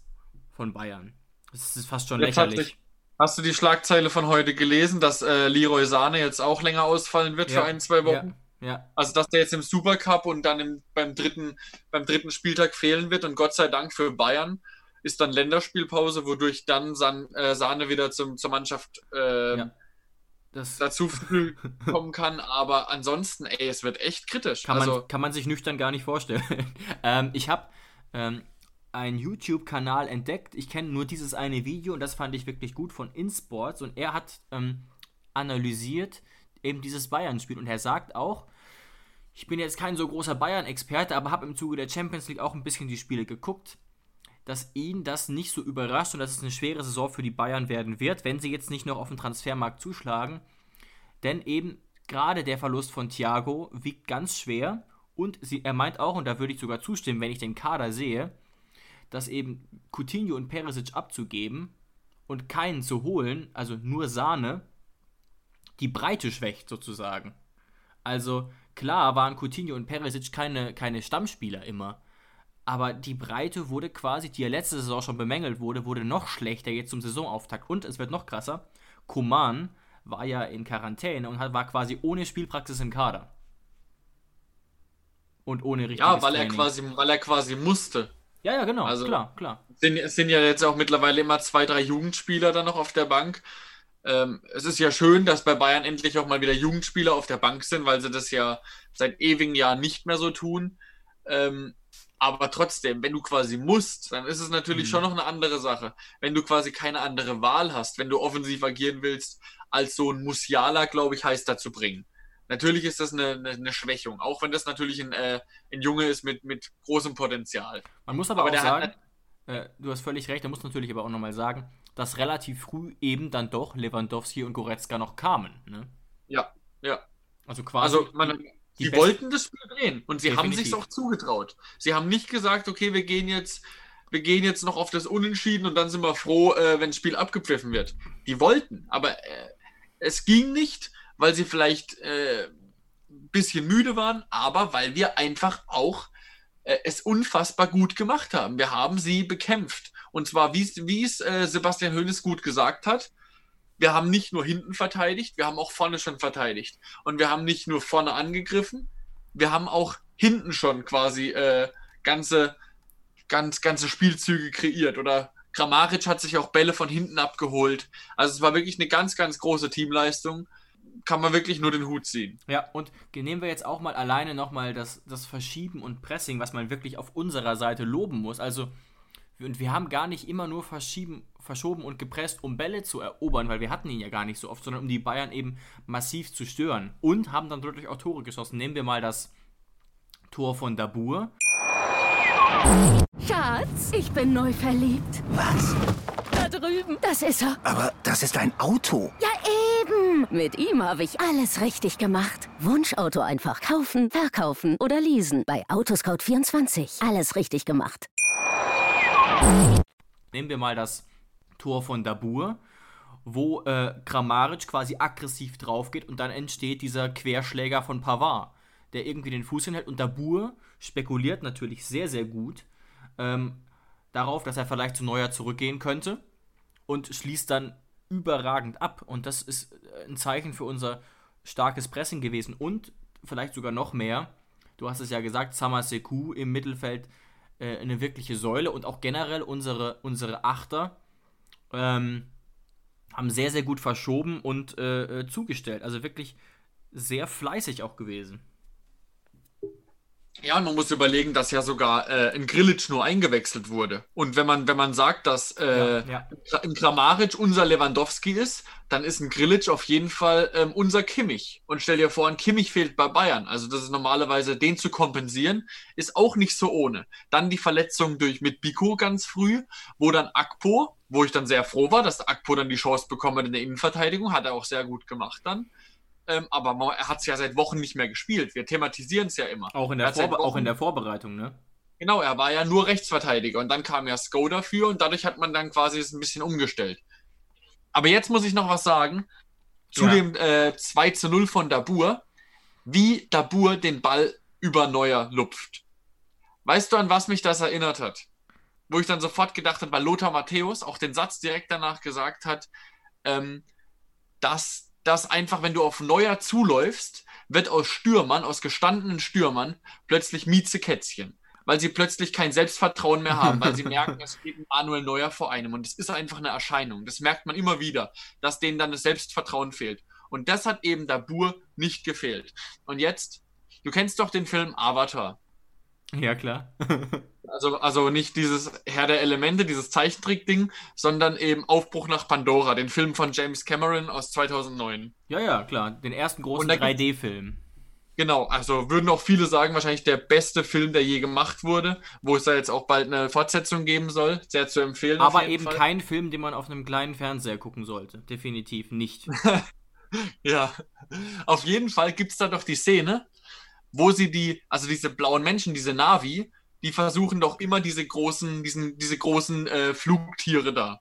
von Bayern. Das ist fast schon jetzt lächerlich. Hast du die Schlagzeile von heute gelesen, dass äh, Leroy Sahne jetzt auch länger ausfallen wird ja, für ein, zwei Wochen? Ja, ja. Also, dass der jetzt im Supercup und dann im, beim, dritten, beim dritten Spieltag fehlen wird und Gott sei Dank für Bayern ist dann Länderspielpause, wodurch dann San, äh, Sahne wieder zum, zur Mannschaft äh, das dazu kommen kann. Aber ansonsten, ey, es wird echt kritisch. Kann, also, man, kann man sich nüchtern gar nicht vorstellen. ähm, ich habe ähm, einen YouTube-Kanal entdeckt. Ich kenne nur dieses eine Video und das fand ich wirklich gut von InSports. Und er hat ähm, analysiert eben dieses Bayern-Spiel. Und er sagt auch, ich bin jetzt kein so großer Bayern-Experte, aber habe im Zuge der Champions League auch ein bisschen die Spiele geguckt dass ihn das nicht so überrascht und dass es eine schwere Saison für die Bayern werden wird, wenn sie jetzt nicht noch auf den Transfermarkt zuschlagen. Denn eben gerade der Verlust von Thiago wiegt ganz schwer und sie, er meint auch, und da würde ich sogar zustimmen, wenn ich den Kader sehe, dass eben Coutinho und Perisic abzugeben und keinen zu holen, also nur Sahne, die Breite schwächt sozusagen. Also klar waren Coutinho und Perisic keine, keine Stammspieler immer, aber die Breite wurde quasi, die ja letzte Saison schon bemängelt wurde, wurde noch schlechter jetzt zum Saisonauftakt. Und es wird noch krasser. Kuman war ja in Quarantäne und war quasi ohne Spielpraxis im Kader. Und ohne richtiges Ja, weil er quasi, weil er quasi musste. Ja, ja, genau. Also klar, klar. Sind, es sind ja jetzt auch mittlerweile immer zwei, drei Jugendspieler dann noch auf der Bank. Ähm, es ist ja schön, dass bei Bayern endlich auch mal wieder Jugendspieler auf der Bank sind, weil sie das ja seit ewigen Jahren nicht mehr so tun. Ähm, aber trotzdem, wenn du quasi musst, dann ist es natürlich mhm. schon noch eine andere Sache. Wenn du quasi keine andere Wahl hast, wenn du offensiv agieren willst, als so ein Musiala, glaube ich, heißt dazu bringen. Natürlich ist das eine, eine, eine, Schwächung, auch wenn das natürlich ein, äh, ein Junge ist mit, mit großem Potenzial. Man muss aber, aber auch sagen, hat, äh, du hast völlig recht, da muss natürlich aber auch nochmal sagen, dass relativ früh eben dann doch Lewandowski und Goretzka noch kamen. Ne? Ja, ja. Also quasi. Also man, die wollten das Spiel drehen und sie haben sich auch zugetraut. Sie haben nicht gesagt, okay, wir gehen jetzt, wir gehen jetzt noch auf das Unentschieden und dann sind wir froh, äh, wenn das Spiel abgepfiffen wird. Die wollten, aber äh, es ging nicht, weil sie vielleicht äh, ein bisschen müde waren, aber weil wir einfach auch äh, es unfassbar gut gemacht haben. Wir haben sie bekämpft. Und zwar, wie es- wie es äh, Sebastian Hoeneß gut gesagt hat, wir haben nicht nur hinten verteidigt, wir haben auch vorne schon verteidigt. Und wir haben nicht nur vorne angegriffen, wir haben auch hinten schon quasi äh, ganze, ganz, ganze Spielzüge kreiert. Oder Kramaric hat sich auch Bälle von hinten abgeholt. Also es war wirklich eine ganz, ganz große Teamleistung. Kann man wirklich nur den Hut ziehen. Ja, und nehmen wir jetzt auch mal alleine nochmal das, das Verschieben und Pressing, was man wirklich auf unserer Seite loben muss. Also, und wir haben gar nicht immer nur verschieben, verschoben und gepresst, um Bälle zu erobern, weil wir hatten ihn ja gar nicht so oft, sondern um die Bayern eben massiv zu stören. Und haben dann dadurch auch Tore geschossen. Nehmen wir mal das Tor von Dabur. Schatz, ich bin neu verliebt. Was? Da drüben. Das ist er. Aber das ist ein Auto. Ja, eben. Mit ihm habe ich alles richtig gemacht. Wunschauto einfach kaufen, verkaufen oder leasen. Bei Autoscout24. Alles richtig gemacht. Nehmen wir mal das Tor von Dabur, wo äh, Kramaric quasi aggressiv drauf geht und dann entsteht dieser Querschläger von Pavard, der irgendwie den Fuß hinhält und Dabur spekuliert natürlich sehr, sehr gut ähm, darauf, dass er vielleicht zu Neuer zurückgehen könnte und schließt dann überragend ab. Und das ist äh, ein Zeichen für unser starkes Pressing gewesen und vielleicht sogar noch mehr. Du hast es ja gesagt, Samaseku im Mittelfeld äh, eine wirkliche Säule und auch generell unsere, unsere Achter ähm, haben sehr, sehr gut verschoben und äh, äh, zugestellt. Also wirklich sehr fleißig auch gewesen. Ja, und man muss überlegen, dass ja sogar äh, ein Grillitsch nur eingewechselt wurde. Und wenn man, wenn man sagt, dass äh, Ja, ein Kramaric unser Lewandowski ist, dann ist ein Grillitsch auf jeden Fall ähm, unser Kimmich. Und stell dir vor, ein Kimmich fehlt bei Bayern. Also das ist normalerweise, den zu kompensieren, ist auch nicht so ohne. Dann die Verletzung durch mit Biko ganz früh, wo dann Akpo, wo ich dann sehr froh war, dass Akpo dann die Chance bekommen hat in der Innenverteidigung, hat er auch sehr gut gemacht dann. Ähm, aber man, er hat es ja seit Wochen nicht mehr gespielt. Wir thematisieren es ja immer. Auch in, Er der Vorbe auch in der Vorbereitung, ne? Genau, er war ja nur Rechtsverteidiger und dann kam ja Sko dafür und dadurch hat man dann quasi es ein bisschen umgestellt. Aber jetzt muss ich noch was sagen zu Ja. dem äh, 2 zu 0 von Dabur, wie Dabur den Ball über Neuer lupft. Weißt du, an was mich das erinnert hat? Wo ich dann sofort gedacht habe, weil Lothar Matthäus auch den Satz direkt danach gesagt hat, ähm, dass das einfach, wenn du auf Neuer zuläufst, wird aus Stürmern, aus gestandenen Stürmern, plötzlich Miezekätzchen. Weil sie plötzlich kein Selbstvertrauen mehr haben, weil sie merken, es steht Manuel Neuer vor einem. Und es ist einfach eine Erscheinung. Das merkt man immer wieder, dass denen dann das Selbstvertrauen fehlt. Und das hat eben Dabur nicht gefehlt. Und jetzt, du kennst doch den Film Avatar. Ja, klar. Also, also nicht dieses Herr der Elemente, dieses Zeichentrick-Ding, sondern eben Aufbruch nach Pandora, den Film von James Cameron aus 2009. ja, ja, klar. Den ersten großen Und da gibt's- 3D-Film. Genau, also würden auch viele sagen, wahrscheinlich der beste Film, der je gemacht wurde, wo es da jetzt auch bald eine Fortsetzung geben soll. Sehr zu empfehlen. Aber eben Fall. kein Film, den man auf einem kleinen Fernseher gucken sollte. Definitiv nicht. Ja, auf jeden Fall gibt es da doch die Szene, wo sie die, also diese blauen Menschen, diese Navi, die versuchen doch immer diese großen, diesen, diese großen äh, Flugtiere da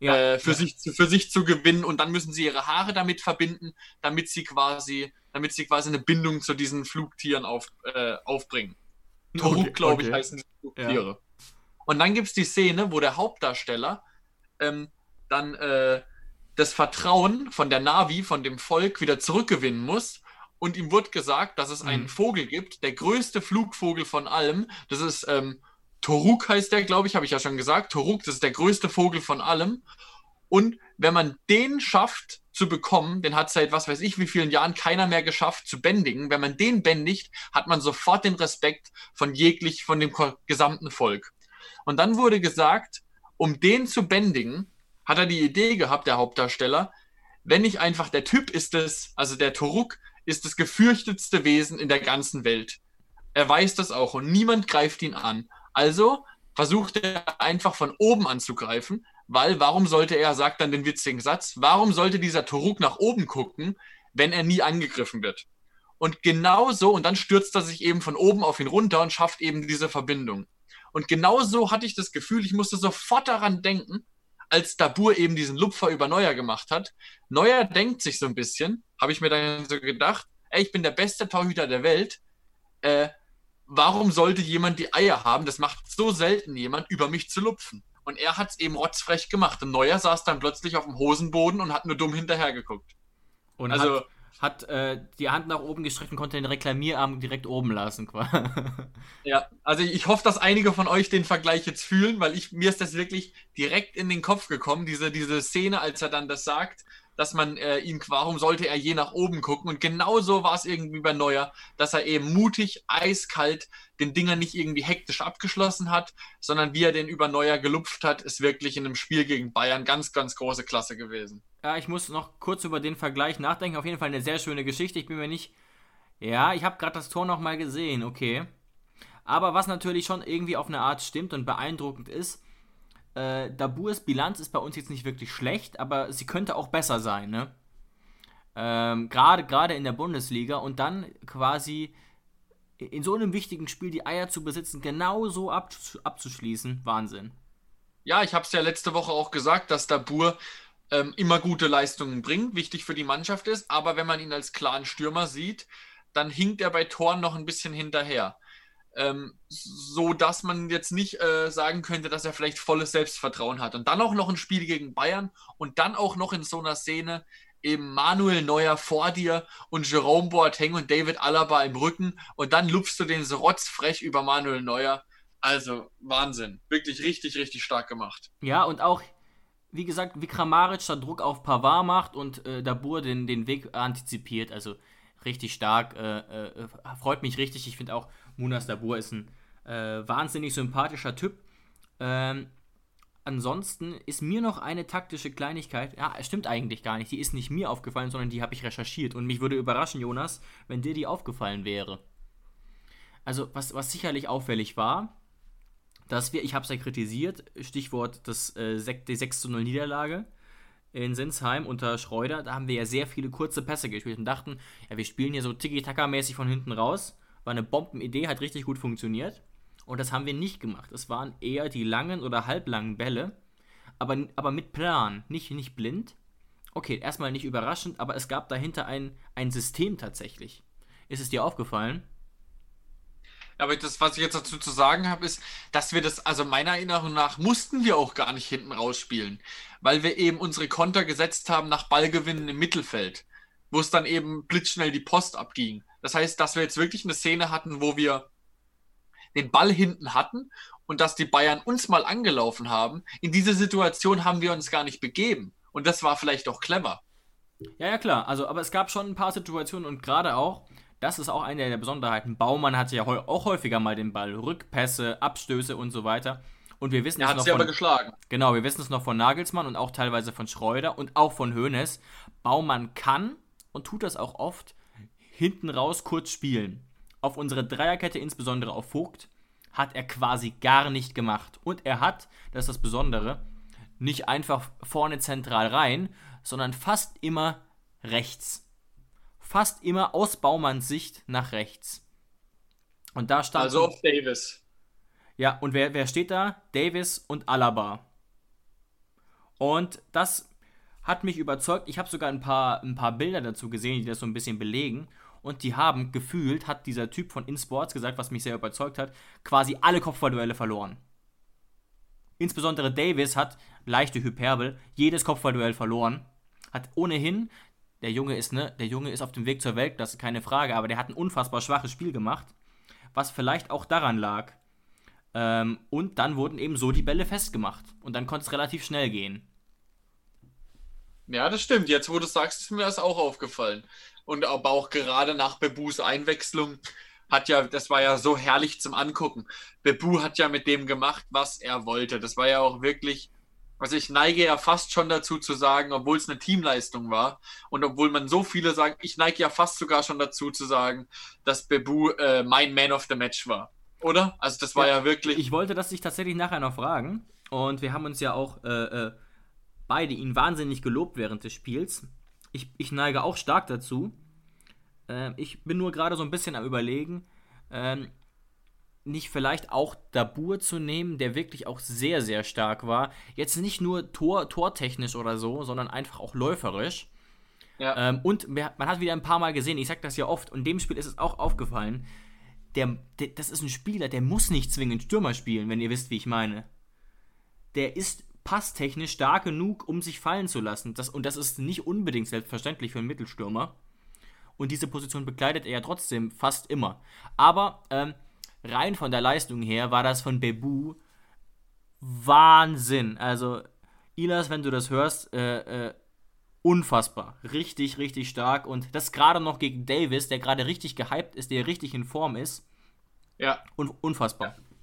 Ja, äh, für, ja. sich, zu- für sich zu gewinnen und dann müssen sie ihre Haare damit verbinden, damit sie quasi, damit sie quasi eine Bindung zu diesen Flugtieren auf, äh, aufbringen. Toruk, Okay, glaube ich, okay. heißen die Flugtiere. Und dann gibt es die Szene, wo der Hauptdarsteller ähm, dann äh, das Vertrauen von der Navi, von dem Volk wieder zurückgewinnen muss. Und ihm wird gesagt, dass es einen Mhm. Vogel gibt, der größte Flugvogel von allem. Das ist ähm, Toruk heißt der, glaube ich, habe ich ja schon gesagt. Toruk, das ist der größte Vogel von allem. Und wenn man den schafft zu bekommen, den hat seit was weiß ich wie vielen Jahren keiner mehr geschafft zu bändigen. Wenn man den bändigt, hat man sofort den Respekt von jeglich, von dem gesamten Volk. Und dann wurde gesagt, um den zu bändigen, hat er die Idee gehabt, der Hauptdarsteller, wenn nicht einfach der Typ ist es, also der Toruk, ist das gefürchtetste Wesen in der ganzen Welt. Er weiß das auch und niemand greift ihn an. Also versucht er einfach von oben anzugreifen, weil warum sollte er, sagt dann den witzigen Satz, warum sollte dieser Toruk nach oben gucken, wenn er nie angegriffen wird? Und genau so, und dann stürzt er sich eben von oben auf ihn runter und schafft eben diese Verbindung. Und genau so hatte ich das Gefühl, ich musste sofort daran denken, als Dabur eben diesen Lupfer über Neuer gemacht hat. Neuer denkt sich so ein bisschen, habe ich mir dann so gedacht, ey, ich bin der beste Torhüter der Welt. Äh, warum sollte jemand die Eier haben? Das macht so selten jemand, über mich zu lupfen. Und er hat es eben rotzfrech gemacht. Und Neuer saß dann plötzlich auf dem Hosenboden und hat nur dumm hinterhergeguckt. Und also hat, hat äh, die Hand nach oben gestreckt und konnte den Reklamierarm direkt oben lassen. ja, also ich hoffe, dass einige von euch den Vergleich jetzt fühlen, weil ich, mir ist das wirklich direkt in den Kopf gekommen, diese, diese Szene, als er dann das sagt dass man äh, ihn, warum sollte er je nach oben gucken? Und genauso war es irgendwie bei Neuer, dass er eben mutig, eiskalt den Dinger nicht irgendwie hektisch abgeschlossen hat, sondern wie er den über Neuer gelupft hat, ist wirklich in einem Spiel gegen Bayern ganz, ganz große Klasse gewesen. Ja, ich muss noch kurz über den Vergleich nachdenken. Auf jeden Fall eine sehr schöne Geschichte. Ich bin mir nicht. Ja, ich habe gerade das Tor nochmal gesehen, okay. Aber was natürlich schon irgendwie auf eine Art stimmt und beeindruckend ist, äh, Daburs Bilanz ist bei uns jetzt nicht wirklich schlecht, aber sie könnte auch besser sein, ne? Ähm, gerade in der Bundesliga und dann quasi in so einem wichtigen Spiel die Eier zu besitzen, genauso ab, abzuschließen, Wahnsinn. Ja, ich habe es ja letzte Woche auch gesagt, dass Dabur ähm, immer gute Leistungen bringt, wichtig für die Mannschaft ist, aber wenn man ihn als klaren Stürmer sieht, dann hinkt er bei Toren noch ein bisschen hinterher ähm, so dass man jetzt nicht äh, sagen könnte, dass er vielleicht volles Selbstvertrauen hat. Und dann auch noch ein Spiel gegen Bayern und dann auch noch in so einer Szene eben Manuel Neuer vor dir und Jerome Boateng und David Alaba im Rücken und dann lupfst du den so rotzfrech über Manuel Neuer. Also Wahnsinn. Wirklich richtig, richtig stark gemacht. Ja, und auch, wie gesagt, wie Kramaric da Druck auf Pavard macht und äh, Dabur den, den Weg antizipiert. Also richtig stark. Äh, äh, freut mich richtig. Ich finde auch, Munas Dabur ist ein äh, wahnsinnig sympathischer Typ. Ähm, ansonsten ist mir noch eine taktische Kleinigkeit, ja, stimmt eigentlich gar nicht, die ist nicht mir aufgefallen, sondern die habe ich recherchiert. Und mich würde überraschen, Jonas, wenn dir die aufgefallen wäre. Also, was, was sicherlich auffällig war, dass wir, ich habe es ja kritisiert, Stichwort das, äh, die 6 zu 0 Niederlage in Sinsheim unter Schreuder, da haben wir ja sehr viele kurze Pässe gespielt und dachten, ja, wir spielen hier so Tiki-Taka-mäßig von hinten raus war eine Bombenidee, hat richtig gut funktioniert. Und das haben wir nicht gemacht. Es waren eher die langen oder halblangen Bälle, aber, aber mit Plan, nicht, nicht blind. Okay, erstmal nicht überraschend, aber es gab dahinter ein, ein System tatsächlich. Ist es dir aufgefallen? Aber das, was ich jetzt dazu zu sagen habe, ist, dass wir das, also meiner Erinnerung nach, mussten wir auch gar nicht hinten rausspielen, weil wir eben unsere Konter gesetzt haben nach Ballgewinnen im Mittelfeld, wo es dann eben blitzschnell die Post abging. Das heißt, dass wir jetzt wirklich eine Szene hatten, wo wir den Ball hinten hatten und dass die Bayern uns mal angelaufen haben. In diese Situation haben wir uns gar nicht begeben. Und das war vielleicht auch clever. Ja, ja, klar. Also, aber es gab schon ein paar Situationen und gerade auch, das ist auch eine der Besonderheiten. Baumann hatte ja auch häufiger mal den Ball. Rückpässe, Abstöße und so weiter. Und wir wissen er es noch. Sie von, aber geschlagen. Genau, wir wissen es noch von Nagelsmann und auch teilweise von Schreuder und auch von Hoeneß. Baumann kann und tut das auch oft hinten raus kurz spielen. Auf unsere Dreierkette, insbesondere auf Vogt, hat er quasi gar nicht gemacht. Und er hat, das ist das Besondere, nicht einfach vorne zentral rein, sondern fast immer rechts. Fast immer aus Baumanns Sicht nach rechts. Und da stand. Also auf Davis. Ja, und wer, wer steht da? Davis und Alaba. Und das hat mich überzeugt. Ich habe sogar ein paar, ein paar Bilder dazu gesehen, die das so ein bisschen belegen und die haben gefühlt, hat dieser Typ von InSports gesagt, was mich sehr überzeugt hat, quasi alle Kopfballduelle verloren. Insbesondere Davis hat, leichte Hyperbel, jedes Kopfballduell verloren. Hat ohnehin, der Junge ist, ne, der Junge ist auf dem Weg zur Welt, das ist keine Frage, aber der hat ein unfassbar schwaches Spiel gemacht, was vielleicht auch daran lag. Ähm, und dann wurden eben so die Bälle festgemacht. Und dann konnte es relativ schnell gehen. Ja, das stimmt. Jetzt, wo du sagst, ist mir das auch aufgefallen und aber auch gerade nach Bebus Einwechslung hat ja, das war ja so herrlich zum Angucken. Bebu hat ja mit dem gemacht, was er wollte. Das war ja auch wirklich, also ich neige ja fast schon dazu zu sagen, obwohl es eine Teamleistung war und obwohl man so viele sagen, ich neige ja fast sogar schon dazu zu sagen, dass Bebu äh, mein Man of the Match war. oder? Also das war ja, ja wirklich. Ich wollte das dich tatsächlich nachher noch fragen. Und wir haben uns ja auch äh, äh, beide ihn wahnsinnig gelobt während des Spiels. Ich, ich neige auch stark dazu. Äh, ich bin nur gerade so ein bisschen am überlegen, ähm, nicht vielleicht auch Dabur zu nehmen, der wirklich auch sehr, sehr stark war. Jetzt nicht nur Tor, tortechnisch oder so, sondern einfach auch läuferisch. Ja. Ähm, und man hat wieder ein paar Mal gesehen, ich sag das ja oft, und dem Spiel ist es auch aufgefallen, der, der, das ist ein Spieler, der muss nicht zwingend Stürmer spielen, wenn ihr wisst, wie ich meine. Der ist passtechnisch stark genug, um sich fallen zu lassen. Das, und das ist nicht unbedingt selbstverständlich für einen Mittelstürmer. Und diese Position bekleidet er ja trotzdem fast immer. Aber ähm, rein von der Leistung her war das von Bebu Wahnsinn. Also, Ilas, wenn du das hörst, äh, äh, unfassbar. Richtig, richtig stark. Und das gerade noch gegen Davis, der gerade richtig gehypt ist, der richtig in Form ist. Ja. Un unfassbar. Ja.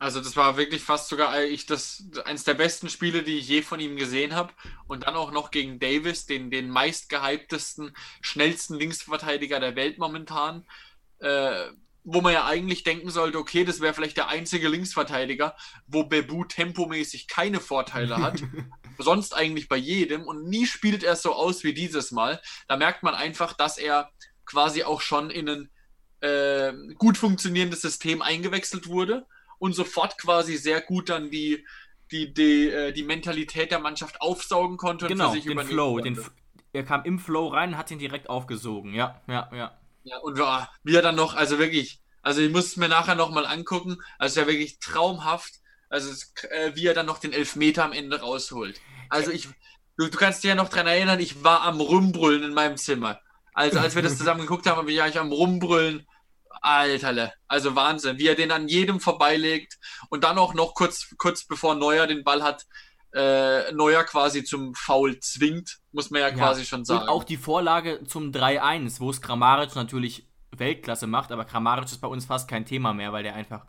Also das war wirklich fast sogar ich das eines der besten Spiele, die ich je von ihm gesehen habe. Und dann auch noch gegen Davis, den, den meistgehyptesten, schnellsten Linksverteidiger der Welt momentan. Äh, wo man ja eigentlich denken sollte, okay, das wäre vielleicht der einzige Linksverteidiger, wo Bebu tempomäßig keine Vorteile hat. sonst eigentlich bei jedem und nie spielt er so aus wie dieses Mal. Da merkt man einfach, dass er quasi auch schon in ein äh, gut funktionierendes System eingewechselt wurde und sofort quasi sehr gut dann die, die, die, äh, die Mentalität der Mannschaft aufsaugen konnte genau, und für sich den Flow, den, er kam im Flow rein, hat ihn direkt aufgesogen. Ja, ja, ja. Ja, und wie er dann noch, also wirklich, also ich muss es mir nachher nochmal angucken, also ja wirklich traumhaft, also äh, wie er dann noch den Elfmeter am Ende rausholt. Also ich, du, du kannst dich ja noch dran erinnern, ich war am Rumbrüllen in meinem Zimmer. Also als wir das zusammen geguckt haben, war ich am Rumbrüllen. Alterle, also Wahnsinn, wie er den an jedem vorbeilegt und dann auch noch kurz, kurz bevor Neuer den Ball hat, äh, Neuer quasi zum Foul zwingt, muss man ja, ja. quasi schon sagen. Und auch die Vorlage zum 3-1, wo es Kramaric natürlich Weltklasse macht, aber Kramaric ist bei uns fast kein Thema mehr, weil der einfach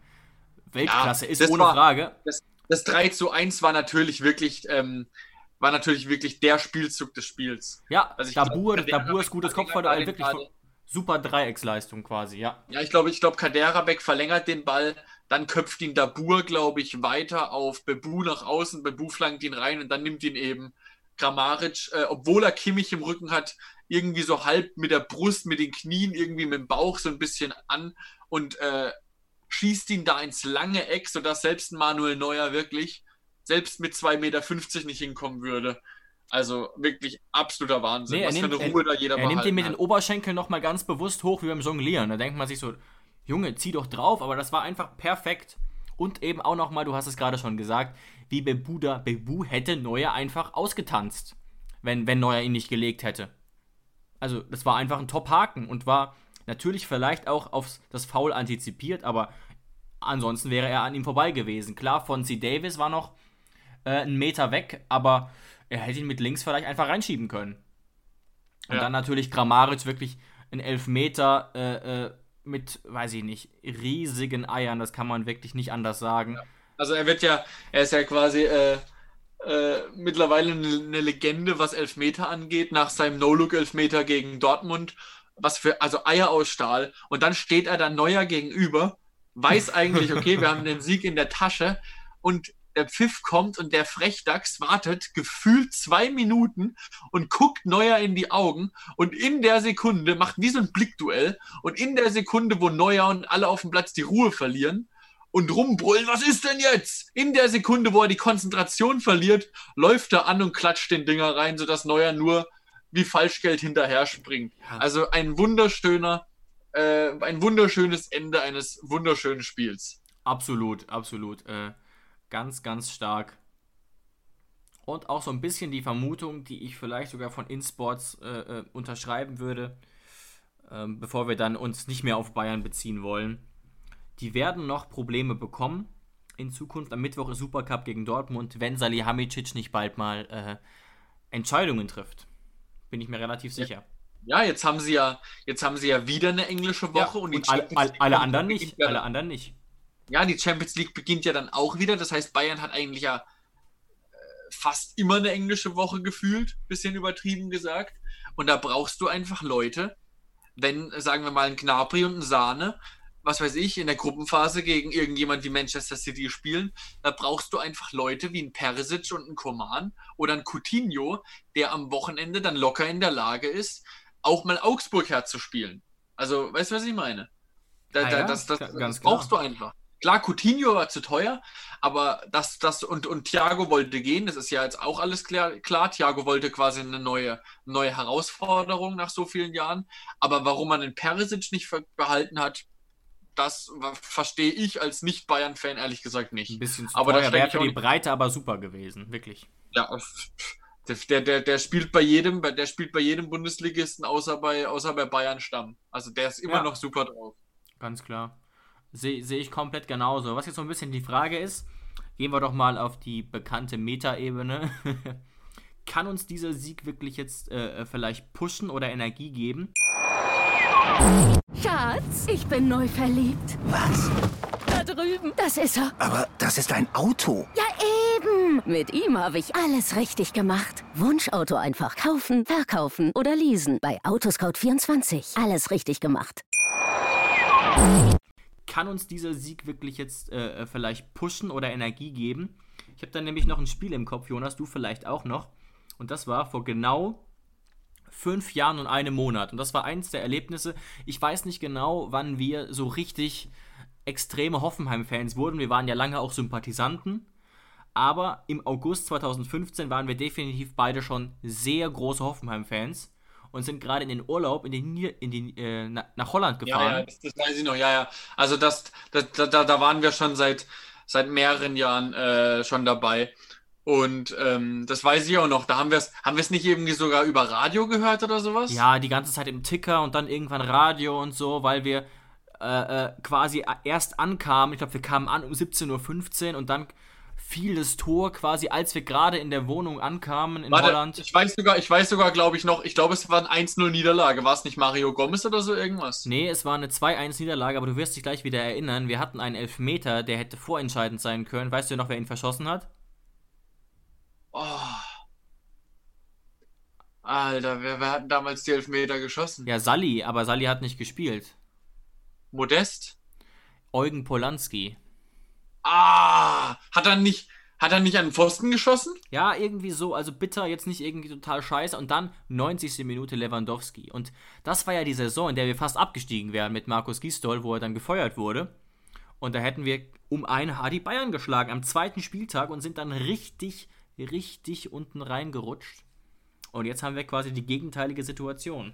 Weltklasse ja, ist, ohne war, Frage. Das, das 3 zu 1 war natürlich wirklich ähm, war natürlich wirklich der Spielzug des Spiels. Ja, also Dabur, glaub, Dabur ist gutes Kopfball, wirklich super Dreiecksleistung quasi, ja. Ja, ich glaube, ich glaube, Kaderabek verlängert den Ball, dann köpft ihn Dabur, glaube ich, weiter auf Bebu nach außen, Bebu flankt ihn rein und dann nimmt ihn eben Grammaric, äh, obwohl er Kimmich im Rücken hat, irgendwie so halb mit der Brust, mit den Knien, irgendwie mit dem Bauch so ein bisschen an und äh, schießt ihn da ins lange Eck, sodass selbst Manuel Neuer wirklich selbst mit 2,50 Meter nicht hinkommen würde. Also wirklich absoluter Wahnsinn. Nee, Was nimmt, für eine Ruhe er, da jeder Er nimmt ihn mit hat. den Oberschenkeln nochmal ganz bewusst hoch wie beim Jonglieren. Da denkt man sich so, Junge, zieh doch drauf, aber das war einfach perfekt. Und eben auch nochmal, du hast es gerade schon gesagt, wie Bebu, da, Bebu hätte Neuer einfach ausgetanzt, wenn, wenn Neuer ihn nicht gelegt hätte. Also, das war einfach ein Top-Haken und war natürlich vielleicht auch auf das Foul antizipiert, aber ansonsten wäre er an ihm vorbei gewesen. Klar, Fonzie Davis war noch äh, einen Meter weg, aber er hätte ihn mit links vielleicht einfach reinschieben können. Und ja. dann natürlich Grammaric wirklich ein Elfmeter äh, äh, mit, weiß ich nicht, riesigen Eiern, das kann man wirklich nicht anders sagen. Ja. Also er wird ja, er ist ja quasi äh, äh, mittlerweile eine Legende, was Elfmeter angeht, nach seinem No-Look-Elfmeter gegen Dortmund. Was für, also Eier aus Stahl. Und dann steht er dann neuer gegenüber, weiß eigentlich, okay, wir haben den Sieg in der Tasche und der Pfiff kommt und der Frechdachs wartet gefühlt zwei Minuten und guckt Neuer in die Augen und in der Sekunde macht wie so ein Blickduell und in der Sekunde, wo Neuer und alle auf dem Platz die Ruhe verlieren und rumbrüllen, was ist denn jetzt? In der Sekunde, wo er die Konzentration verliert, läuft er an und klatscht den Dinger rein, sodass Neuer nur wie Falschgeld hinterher springt. Also ein wunderschöner, äh, ein wunderschönes Ende eines wunderschönen Spiels. Absolut, absolut. Äh Ganz, ganz stark. Und auch so ein bisschen die Vermutung, die ich vielleicht sogar von InSports äh, äh, unterschreiben würde, äh, bevor wir dann uns nicht mehr auf Bayern beziehen wollen. Die werden noch Probleme bekommen in Zukunft. Am Mittwoch ist Supercup gegen Dortmund, wenn Salihamidzic nicht bald mal äh, Entscheidungen trifft. Bin ich mir relativ sicher. Ja, jetzt haben sie ja, jetzt haben sie ja wieder eine englische Woche ja, und, und alle, alle, alle anderen nicht. Alle anderen nicht ja, die Champions League beginnt ja dann auch wieder. Das heißt, Bayern hat eigentlich ja äh, fast immer eine englische Woche gefühlt, bisschen übertrieben gesagt. Und da brauchst du einfach Leute, wenn, sagen wir mal, ein Gnabry und ein Sahne was weiß ich, in der Gruppenphase gegen irgendjemand wie Manchester City spielen, da brauchst du einfach Leute wie ein Perisic und ein Koman oder ein Coutinho, der am Wochenende dann locker in der Lage ist, auch mal Augsburg herzuspielen. Also, weißt du, was ich meine? Da, Ah da, ja, das, das, ganz das klar. brauchst du einfach. Klar, Coutinho war zu teuer, aber das, das und, und Thiago wollte gehen, das ist ja jetzt auch alles klar. klar. Thiago wollte quasi eine neue, neue Herausforderung nach so vielen Jahren. Aber warum man den Perisic nicht behalten hat, das verstehe ich als Nicht-Bayern-Fan ehrlich gesagt Ein nicht. bisschen zu Aber teuer, wäre für die Breite aber super gewesen, wirklich. Ja, der, der, der spielt bei jedem, der spielt bei jedem Bundesligisten außer bei, außer bei Bayern Stamm. Also der ist immer Ja. noch super drauf. Ganz klar. Sehe seh ich komplett genauso. Was jetzt so ein bisschen die Frage ist, gehen wir doch mal auf die bekannte Meta-Ebene. Kann uns dieser Sieg wirklich jetzt äh, vielleicht pushen oder Energie geben? Schatz, ich bin neu verliebt. Was? Da drüben. Das ist er. Aber das ist ein Auto. Ja, eben. Mit ihm habe ich alles richtig gemacht. Wunschauto einfach kaufen, verkaufen oder leasen. Bei Autoscout24. Alles richtig gemacht. Kann uns dieser Sieg wirklich jetzt äh, vielleicht pushen oder Energie geben? Ich habe dann nämlich noch ein Spiel im Kopf, Jonas, du vielleicht auch noch. Und das war vor genau fünf Jahren und einem Monat. Und das war eins der Erlebnisse. Ich weiß nicht genau, wann wir so richtig extreme Hoffenheim-Fans wurden. Wir waren ja lange auch Sympathisanten. Aber im August 2015 waren wir definitiv beide schon sehr große Hoffenheim-Fans und sind gerade in den Urlaub in den, in den, äh, na, nach Holland gefahren. Ja, ja, das, das weiß ich noch, ja, ja. Also das, das, da, da da waren wir schon seit, seit mehreren Jahren äh, schon dabei. Und ähm, das weiß ich auch noch. Da haben wir es haben wir es nicht irgendwie sogar über Radio gehört oder sowas? Ja, die ganze Zeit im Ticker und dann irgendwann Radio und so, weil wir äh, äh, quasi erst ankamen. Ich glaube, wir kamen an um 17.15 Uhr und dann fiel das Tor quasi, als wir gerade in der Wohnung ankamen in Warte, Holland. ich weiß sogar, ich weiß sogar, glaube ich, noch, ich glaube, es war ein 1-0 Niederlage. War es nicht Mario Gomez oder so irgendwas? Nee, es war eine 2-1-Niederlage, aber du wirst dich gleich wieder erinnern. Wir hatten einen Elfmeter, der hätte vorentscheidend sein können. Weißt du noch, wer ihn verschossen hat? Oh. Alter, wer, wer hat denn damals die Elfmeter geschossen? Ja, Sally, aber Sally hat nicht gespielt. Modest? Eugen Polanski. Ah, hat er nicht, hat er nicht an den Pfosten geschossen? Ja, irgendwie so, also bitter, jetzt nicht irgendwie total scheiße. Und dann 90. Minute Lewandowski. Und das war ja die Saison, in der wir fast abgestiegen wären mit Markus Gisdol, wo er dann gefeuert wurde. Und da hätten wir um ein Haar die Bayern geschlagen am zweiten Spieltag und sind dann richtig, richtig unten reingerutscht. Und jetzt haben wir quasi die gegenteilige Situation.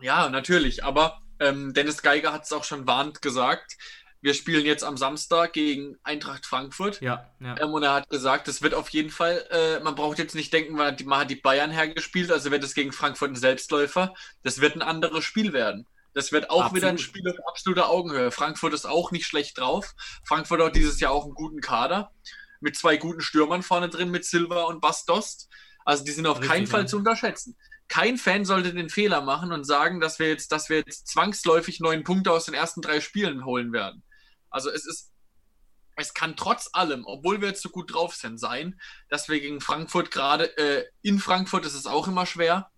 Ja, natürlich, aber ähm, Dennis Geiger hat es auch schon warnend gesagt. Wir spielen jetzt am Samstag gegen Eintracht Frankfurt. Ja, ja. Ähm, und er hat gesagt, es wird auf jeden Fall, äh, man braucht jetzt nicht denken, man hat, die, man hat die Bayern hergespielt, also wird es gegen Frankfurt ein Selbstläufer. Das wird ein anderes Spiel werden. Das wird auch Absolut. wieder ein Spiel auf absoluter Augenhöhe. Frankfurt ist auch nicht schlecht drauf. Frankfurt hat dieses Jahr auch einen guten Kader. Mit zwei guten Stürmern vorne drin, mit Silva und Bastost. Also die sind auf Richtig, keinen Fall ja. zu unterschätzen. Kein Fan sollte den Fehler machen und sagen, dass wir jetzt, dass wir jetzt zwangsläufig neun Punkte aus den ersten drei Spielen holen werden. Also es ist, es kann trotz allem, obwohl wir jetzt so gut drauf sind, sein, dass wir gegen Frankfurt gerade, äh, in Frankfurt ist es auch immer schwer,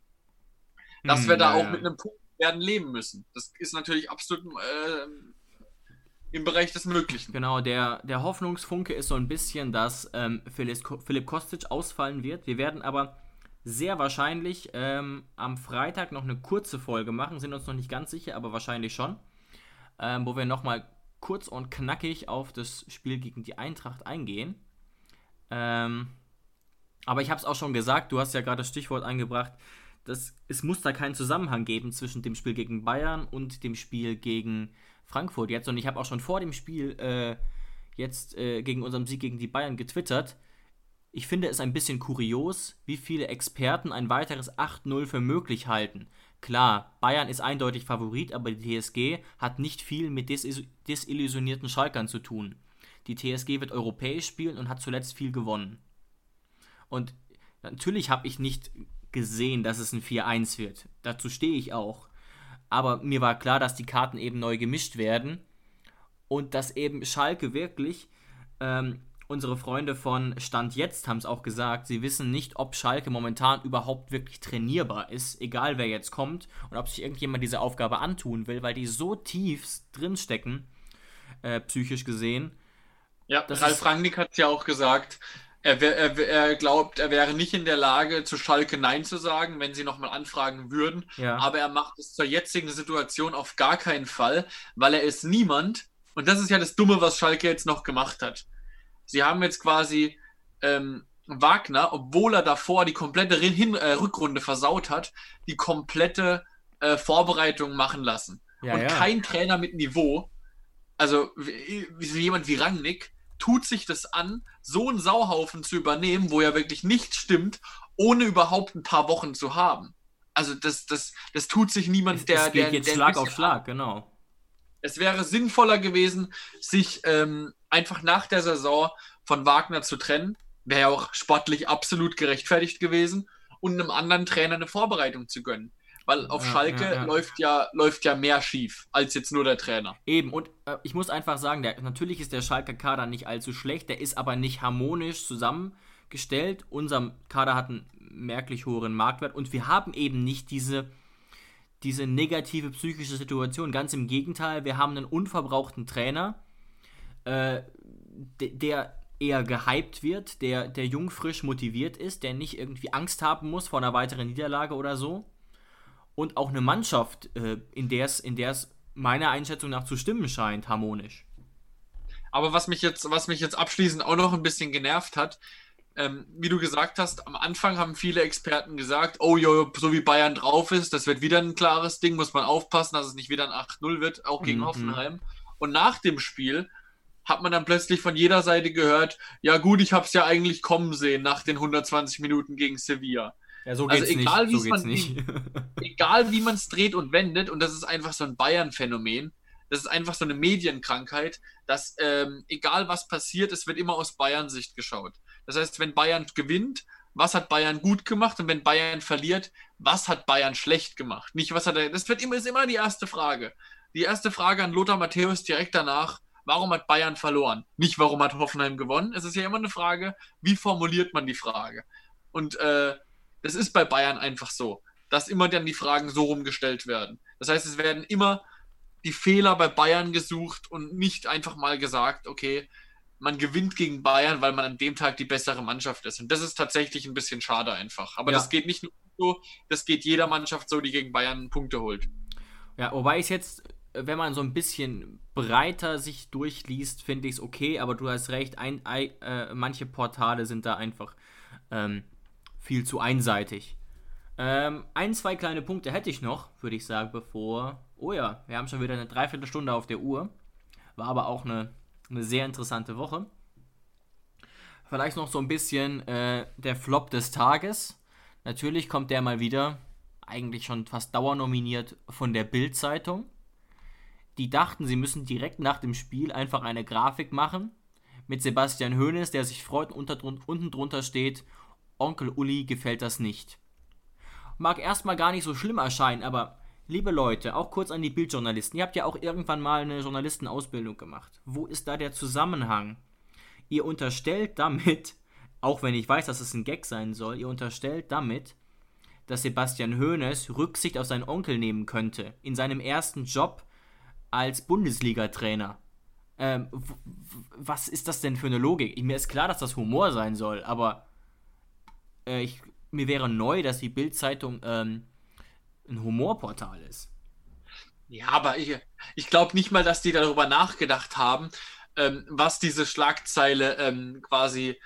dass Hm, wir da ja, auch ja. mit einem Punkt werden leben müssen. Das ist natürlich absolut äh, im Bereich des Möglichen. Genau, der, der Hoffnungsfunke ist so ein bisschen, dass ähm, Philipp Kostic ausfallen wird. Wir werden aber sehr wahrscheinlich ähm, am Freitag noch eine kurze Folge machen, sind uns noch nicht ganz sicher, aber wahrscheinlich schon, ähm, wo wir nochmal kurz und knackig auf das Spiel gegen die Eintracht eingehen. Ähm, aber ich habe es auch schon gesagt, du hast ja gerade das Stichwort eingebracht, dass es muss da keinen Zusammenhang geben zwischen dem Spiel gegen Bayern und dem Spiel gegen Frankfurt jetzt. Und ich habe auch schon vor dem Spiel äh, jetzt äh, gegen unserem Sieg gegen die Bayern getwittert. Ich finde es ein bisschen kurios, wie viele Experten ein weiteres 8-0 für möglich halten. Klar, Bayern ist eindeutig Favorit, aber die TSG hat nicht viel mit desillu- desillusionierten Schalkern zu tun. Die TSG wird europäisch spielen und hat zuletzt viel gewonnen. Und natürlich habe ich nicht gesehen, dass es ein 4-1 wird. Dazu stehe ich auch. Aber mir war klar, dass die Karten eben neu gemischt werden und dass eben Schalke wirklich ähm, unsere Freunde von Stand Jetzt haben es auch gesagt, sie wissen nicht, ob Schalke momentan überhaupt wirklich trainierbar ist, egal wer jetzt kommt und ob sich irgendjemand diese Aufgabe antun will, weil die so tief drinstecken, äh, psychisch gesehen. Ja, das Ralf Rangnick hat es ja auch gesagt, er, er, er, glaubt, er wäre nicht in der Lage, zu Schalke Nein zu sagen, wenn sie nochmal anfragen würden. Ja. Aber er macht es zur jetzigen Situation auf gar keinen Fall, weil er ist niemand. Und das ist ja das Dumme, was Schalke jetzt noch gemacht hat. Sie haben jetzt quasi ähm, Wagner, obwohl er davor die komplette Hin äh, Rückrunde versaut hat, die komplette äh, Vorbereitung machen lassen. Ja, Und ja. kein Trainer mit Niveau, also wie, wie jemand wie Rangnick, tut sich das an, so einen Sauhaufen zu übernehmen, wo ja wirklich nichts stimmt, ohne überhaupt ein paar Wochen zu haben. Also das, das, das tut sich niemand, es, der. Es geht der, jetzt der Schlag auf Schlag, genau. Es wäre sinnvoller gewesen, sich ähm, einfach nach der Saison von Wagner zu trennen. Wäre ja auch sportlich absolut gerechtfertigt gewesen und einem anderen Trainer eine Vorbereitung zu gönnen. Weil auf ja, Schalke ja, ja. läuft ja läuft ja mehr schief als jetzt nur der Trainer. Eben, und äh, ich muss einfach sagen, der, natürlich ist der Schalke Kader nicht allzu schlecht, der ist aber nicht harmonisch zusammengestellt. Unser Kader hat einen merklich höheren Marktwert und wir haben eben nicht diese, diese negative psychische Situation. Ganz im Gegenteil, wir haben einen unverbrauchten Trainer, äh, der eher gehypt wird, der, der jung frisch motiviert ist, der nicht irgendwie Angst haben muss vor einer weiteren Niederlage oder so und auch eine Mannschaft, äh, in der es in meiner Einschätzung nach zu stimmen scheint, harmonisch. Aber was mich jetzt, was mich jetzt abschließend auch noch ein bisschen genervt hat, ähm, wie du gesagt hast, am Anfang haben viele Experten gesagt, oh jo, so wie Bayern drauf ist, das wird wieder ein klares Ding, muss man aufpassen, dass es nicht wieder ein 8-0 wird, auch gegen mhm. Hoffenheim. Und nach dem Spiel hat man dann plötzlich von jeder Seite gehört, ja gut, ich habe es ja eigentlich kommen sehen nach den 120 Minuten gegen Sevilla. Ja, so also geht's egal, nicht. So geht's nicht. egal wie man es dreht und wendet, und das ist einfach so ein Bayern-Phänomen, das ist einfach so eine Medienkrankheit, dass ähm, egal was passiert, es wird immer aus Bayern-Sicht geschaut. Das heißt, wenn Bayern gewinnt, was hat Bayern gut gemacht und wenn Bayern verliert, was hat Bayern schlecht gemacht? Nicht, was hat er. Das wird immer, ist immer die erste Frage. Die erste Frage an Lothar Matthäus direkt danach: Warum hat Bayern verloren? Nicht, warum hat Hoffenheim gewonnen? Es ist ja immer eine Frage, wie formuliert man die Frage? Und äh, das ist bei Bayern einfach so, dass immer dann die Fragen so rumgestellt werden. Das heißt, es werden immer die Fehler bei Bayern gesucht und nicht einfach mal gesagt, okay, man gewinnt gegen Bayern, weil man an dem Tag die bessere Mannschaft ist. Und das ist tatsächlich ein bisschen schade einfach. Aber ja. das geht nicht nur so, das geht jeder Mannschaft so, die gegen Bayern Punkte holt. Ja, wobei ich jetzt, wenn man so ein bisschen breiter sich durchliest, finde ich es okay, aber du hast recht, ein, ein, äh, manche Portale sind da einfach ähm, viel zu einseitig. Ähm, ein, zwei kleine Punkte hätte ich noch, würde ich sagen, bevor. Oh ja, wir haben schon wieder eine Dreiviertelstunde auf der Uhr. War aber auch eine, eine sehr interessante Woche. Vielleicht noch so ein bisschen äh, der Flop des Tages. Natürlich kommt der mal wieder, eigentlich schon fast dauernominiert von der Bild-Zeitung. Die dachten, sie müssen direkt nach dem Spiel einfach eine Grafik machen mit Sebastian Hoeneß, der sich freut und unten drunter steht Onkel Uli gefällt das nicht. Mag erstmal gar nicht so schlimm erscheinen, aber liebe Leute, auch kurz an die Bildjournalisten, ihr habt ja auch irgendwann mal eine Journalistenausbildung gemacht. Wo ist da der Zusammenhang? Ihr unterstellt damit, auch wenn ich weiß, dass es ein Gag sein soll, ihr unterstellt damit, dass Sebastian Hoeneß Rücksicht auf seinen Onkel nehmen könnte, in seinem ersten Job als Bundesliga-Trainer. Ähm, was ist das denn für eine Logik? Mir ist klar, dass das Humor sein soll, aber äh, ich, mir wäre neu, dass die Bild-Zeitung ähm, ein Humorportal ist. Ja, aber ich, ich glaube nicht mal, dass die darüber nachgedacht haben, ähm, was diese Schlagzeile ähm, quasi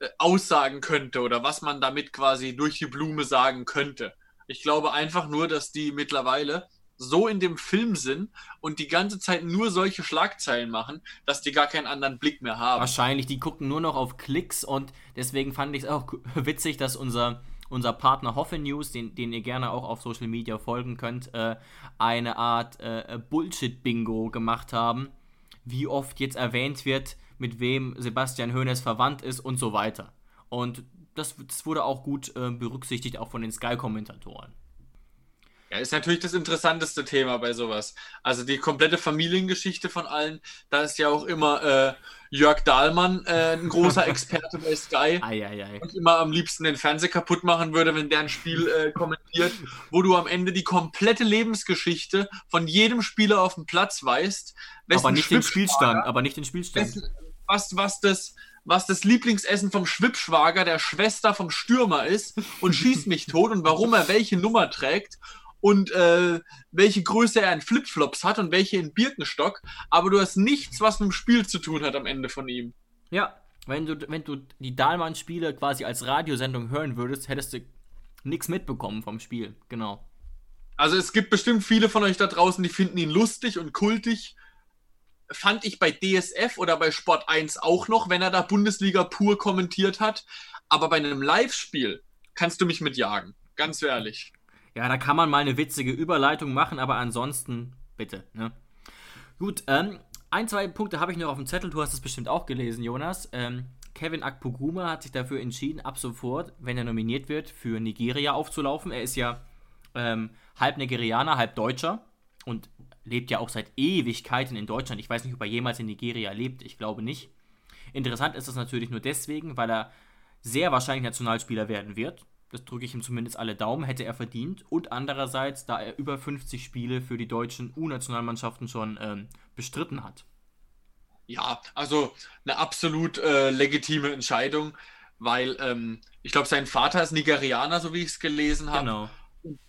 äh, aussagen könnte oder was man damit quasi durch die Blume sagen könnte. Ich glaube einfach nur, dass die mittlerweile so in dem Film sind und die ganze Zeit nur solche Schlagzeilen machen, dass die gar keinen anderen Blick mehr haben. Wahrscheinlich, die gucken nur noch auf Klicks und deswegen fand ich es auch witzig, dass unser, unser Partner Hoffe News, den, den ihr gerne auch auf Social Media folgen könnt, äh, eine Art äh, Bullshit-Bingo gemacht haben, wie oft jetzt erwähnt wird, mit wem Sebastian Hoeneß verwandt ist und so weiter. Und das, das wurde auch gut äh, berücksichtigt, auch von den Sky-Kommentatoren. Ja, ist natürlich das interessanteste Thema bei sowas. Also die komplette Familiengeschichte von allen, da ist ja auch immer äh, Jörg Dahlmann äh, ein großer Experte bei Sky Ei, ei, ei. und immer am liebsten den Fernseher kaputt machen würde, wenn der ein Spiel äh, kommentiert, wo du am Ende die komplette Lebensgeschichte von jedem Spieler auf dem Platz weißt. Aber nicht den Spielstand, aber nicht den Spielstand. wessen- was, was, das, was das Lieblingsessen vom Schwippschwager der Schwester vom Stürmer ist und schießt mich tot und warum er welche Nummer trägt und äh, welche Größe er in Flipflops hat und welche in Birkenstock, aber du hast nichts, was mit dem Spiel zu tun hat am Ende von ihm. Ja, wenn du, wenn du die Dahlmann-Spiele quasi als Radiosendung hören würdest, hättest du nichts mitbekommen vom Spiel. Genau. Also es gibt bestimmt viele von euch da draußen, die finden ihn lustig und kultig. Fand ich bei DSF oder bei Sport 1 auch noch, wenn er da Bundesliga pur kommentiert hat. Aber bei einem Live-Spiel kannst du mich mitjagen. Ganz ehrlich. Ja, da kann man mal eine witzige Überleitung machen, aber ansonsten bitte. Ne? Gut, ähm, ein, zwei Punkte habe ich noch auf dem Zettel. Du hast es bestimmt auch gelesen, Jonas. Ähm, Kevin Akpoguma hat sich dafür entschieden, ab sofort, wenn er nominiert wird, für Nigeria aufzulaufen. Er ist ja ähm, halb Nigerianer, halb Deutscher und lebt ja auch seit Ewigkeiten in Deutschland. Ich weiß nicht, ob er jemals in Nigeria lebt. Ich glaube nicht. Interessant ist das natürlich nur deswegen, weil er sehr wahrscheinlich Nationalspieler werden wird. Das drücke ich ihm zumindest alle Daumen, hätte er verdient. Und andererseits, da er über 50 Spiele für die deutschen U-Nationalmannschaften schon ähm, bestritten hat. Ja, also eine absolut äh, legitime Entscheidung, weil ähm, ich glaube, sein Vater ist Nigerianer, so wie ich es gelesen habe. Genau.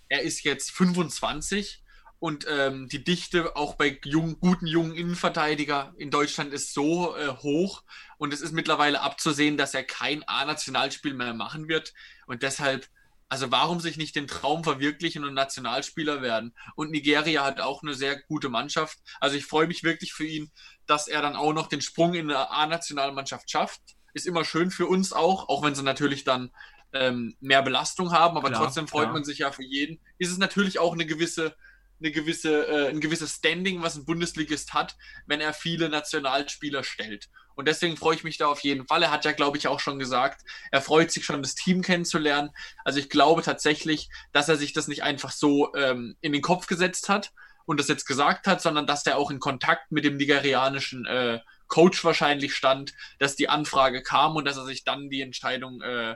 Er ist jetzt 25 und ähm, die Dichte auch bei jungen, guten jungen Innenverteidiger in Deutschland ist so äh, hoch und es ist mittlerweile abzusehen, dass er kein A-Nationalspiel mehr machen wird und deshalb, also warum sich nicht den Traum verwirklichen und Nationalspieler werden? Und Nigeria hat auch eine sehr gute Mannschaft. Also ich freue mich wirklich für ihn, dass er dann auch noch den Sprung in eine A-Nationalmannschaft schafft. Ist immer schön für uns auch, auch wenn sie natürlich dann ähm, mehr Belastung haben, aber Klar, trotzdem freut klar. man sich ja für jeden. Ist es natürlich auch eine gewisse, eine gewisse, äh, ein gewisses Standing, was ein Bundesligist hat, wenn er viele Nationalspieler stellt. Und deswegen freue ich mich da auf jeden Fall. Er hat ja, glaube ich, auch schon gesagt, er freut sich schon, das Team kennenzulernen. Also ich glaube tatsächlich, dass er sich das nicht einfach so ähm, in den Kopf gesetzt hat und das jetzt gesagt hat, sondern dass er auch in Kontakt mit dem nigerianischen äh, Coach wahrscheinlich stand, dass die Anfrage kam und dass er sich dann die Entscheidung äh,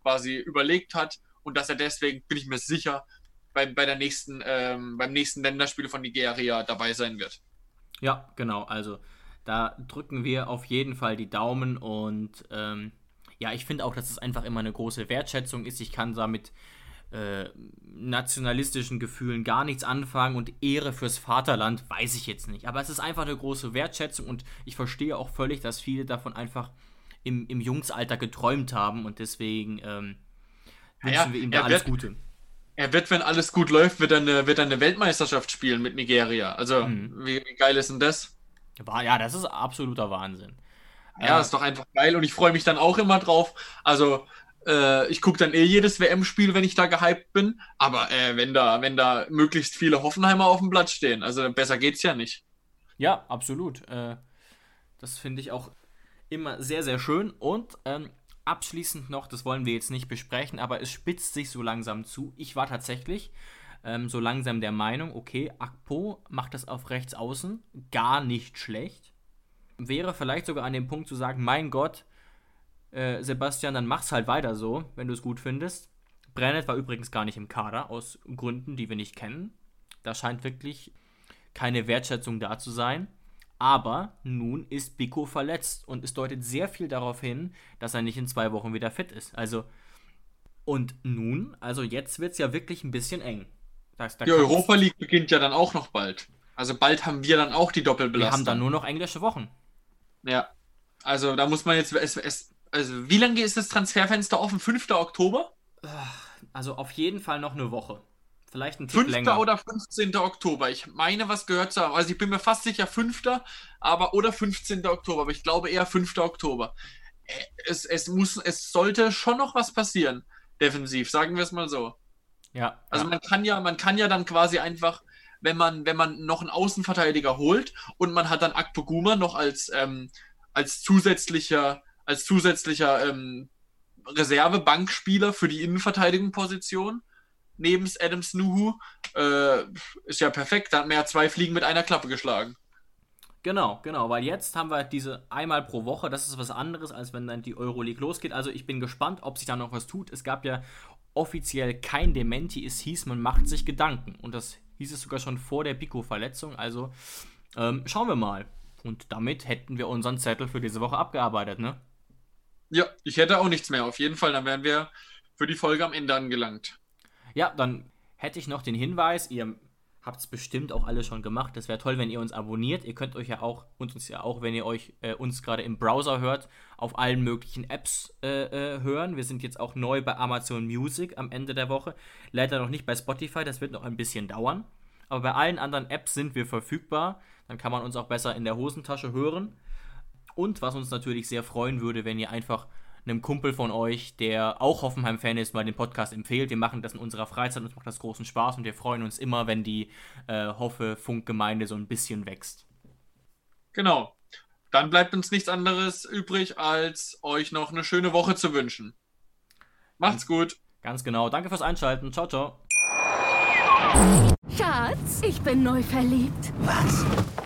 quasi überlegt hat und dass er deswegen, bin ich mir sicher, bei, bei der nächsten, ähm, beim nächsten Länderspiel von Nigeria dabei sein wird. Ja, genau. Also da drücken wir auf jeden Fall die Daumen und ähm, ja, ich finde auch, dass es einfach immer eine große Wertschätzung ist. Ich kann da mit äh, nationalistischen Gefühlen gar nichts anfangen und Ehre fürs Vaterland weiß ich jetzt nicht. Aber es ist einfach eine große Wertschätzung und ich verstehe auch völlig, dass viele davon einfach im, im Jungsalter geträumt haben und deswegen ähm, wünschen Ja, wir ihm da alles wird- Gute. Er wird, wenn alles gut läuft, wird er eine, wird er eine Weltmeisterschaft spielen mit Nigeria. Also, Mhm. wie, wie geil ist denn das? Ja, das ist absoluter Wahnsinn. Ja, Äh, ist doch einfach geil und ich freue mich dann auch immer drauf. Also, äh, ich gucke dann eh jedes WM-Spiel, wenn ich da gehypt bin. Aber äh, wenn, da, wenn da möglichst viele Hoffenheimer auf dem Platz stehen, also besser geht's ja nicht. Ja, absolut. Äh, das finde ich auch immer sehr, sehr schön. Und ähm, abschließend noch, das wollen wir jetzt nicht besprechen, aber es spitzt sich so langsam zu. Ich war tatsächlich ähm, so langsam der Meinung, okay, Akpo macht das auf rechts außen gar nicht schlecht. Wäre vielleicht sogar an dem Punkt zu sagen, mein Gott, äh, Sebastian, dann mach's halt weiter so, wenn du es gut findest. Brennet war übrigens gar nicht im Kader, aus Gründen, die wir nicht kennen. Da scheint wirklich keine Wertschätzung da zu sein. Aber nun ist Biko verletzt und es deutet sehr viel darauf hin, dass er nicht in zwei Wochen wieder fit ist. Also, und nun, also jetzt wird es ja wirklich ein bisschen eng. Das, da Die Europa League beginnt ja dann auch noch bald. Also bald haben wir dann auch die Wir Doppelbelastung. haben dann nur noch englische Wochen. Ja. Also da muss man jetzt. Es, es, also wie lange ist das Transferfenster offen? 5. Oktober? Also auf jeden Fall noch eine Woche. Vielleicht ein Tick 5. länger. oder 15. Oktober. Ich meine, was gehört zu haben. Also ich bin mir fast sicher 5. aber oder 15. Oktober, aber ich glaube eher 5. Oktober. Äh, Es, es muss, es sollte schon noch was passieren, defensiv, sagen wir es mal so. ja, Also ja. man kann ja, man kann ja dann quasi einfach, wenn man, wenn man noch einen Außenverteidiger holt und man hat dann Akpoguma noch als, ähm, als zusätzlicher, als zusätzlicher ähm, Reserve-Bankspieler für die Innenverteidigungsposition, neben Adam Snuhu. Äh, ist ja perfekt, da hat man ja zwei Fliegen mit einer Klappe geschlagen. Genau, genau, weil jetzt haben wir diese einmal pro Woche, das ist was anderes, als wenn dann die Euroleague losgeht. Also ich bin gespannt, ob sich da noch was tut. Es gab ja offiziell kein Dementi, es hieß, man macht sich Gedanken. Und das hieß es sogar schon vor der Pico-Verletzung. Also ähm, schauen wir mal. Und damit hätten wir unseren Zettel für diese Woche abgearbeitet, ne? Ja, ich hätte auch nichts mehr. Auf jeden Fall, dann wären wir für die Folge am Ende angelangt. Ja, dann hätte ich noch den Hinweis, ihr habt es bestimmt auch alle schon gemacht. Das wäre toll, wenn ihr uns abonniert. Ihr könnt euch ja auch, und uns ja auch, wenn ihr euch äh, uns gerade im Browser hört, auf allen möglichen Apps äh, äh, hören. Wir sind jetzt auch neu bei Amazon Music am Ende der Woche. Leider noch nicht bei Spotify, das wird noch ein bisschen dauern. Aber bei allen anderen Apps sind wir verfügbar. Dann kann man uns auch besser in der Hosentasche hören. Und was uns natürlich sehr freuen würde, wenn ihr einfach einem Kumpel von euch, der auch Hoffenheim-Fan ist, mal den Podcast empfehlt. Wir machen das in unserer Freizeit, uns macht das großen Spaß und wir freuen uns immer, wenn die äh, Hoffe-Funkgemeinde so ein bisschen wächst. Genau. Dann bleibt uns nichts anderes übrig, als euch noch eine schöne Woche zu wünschen. Macht's gut. Ganz genau. Danke fürs Einschalten. Ciao, ciao. Schatz, ich bin neu verliebt. Was?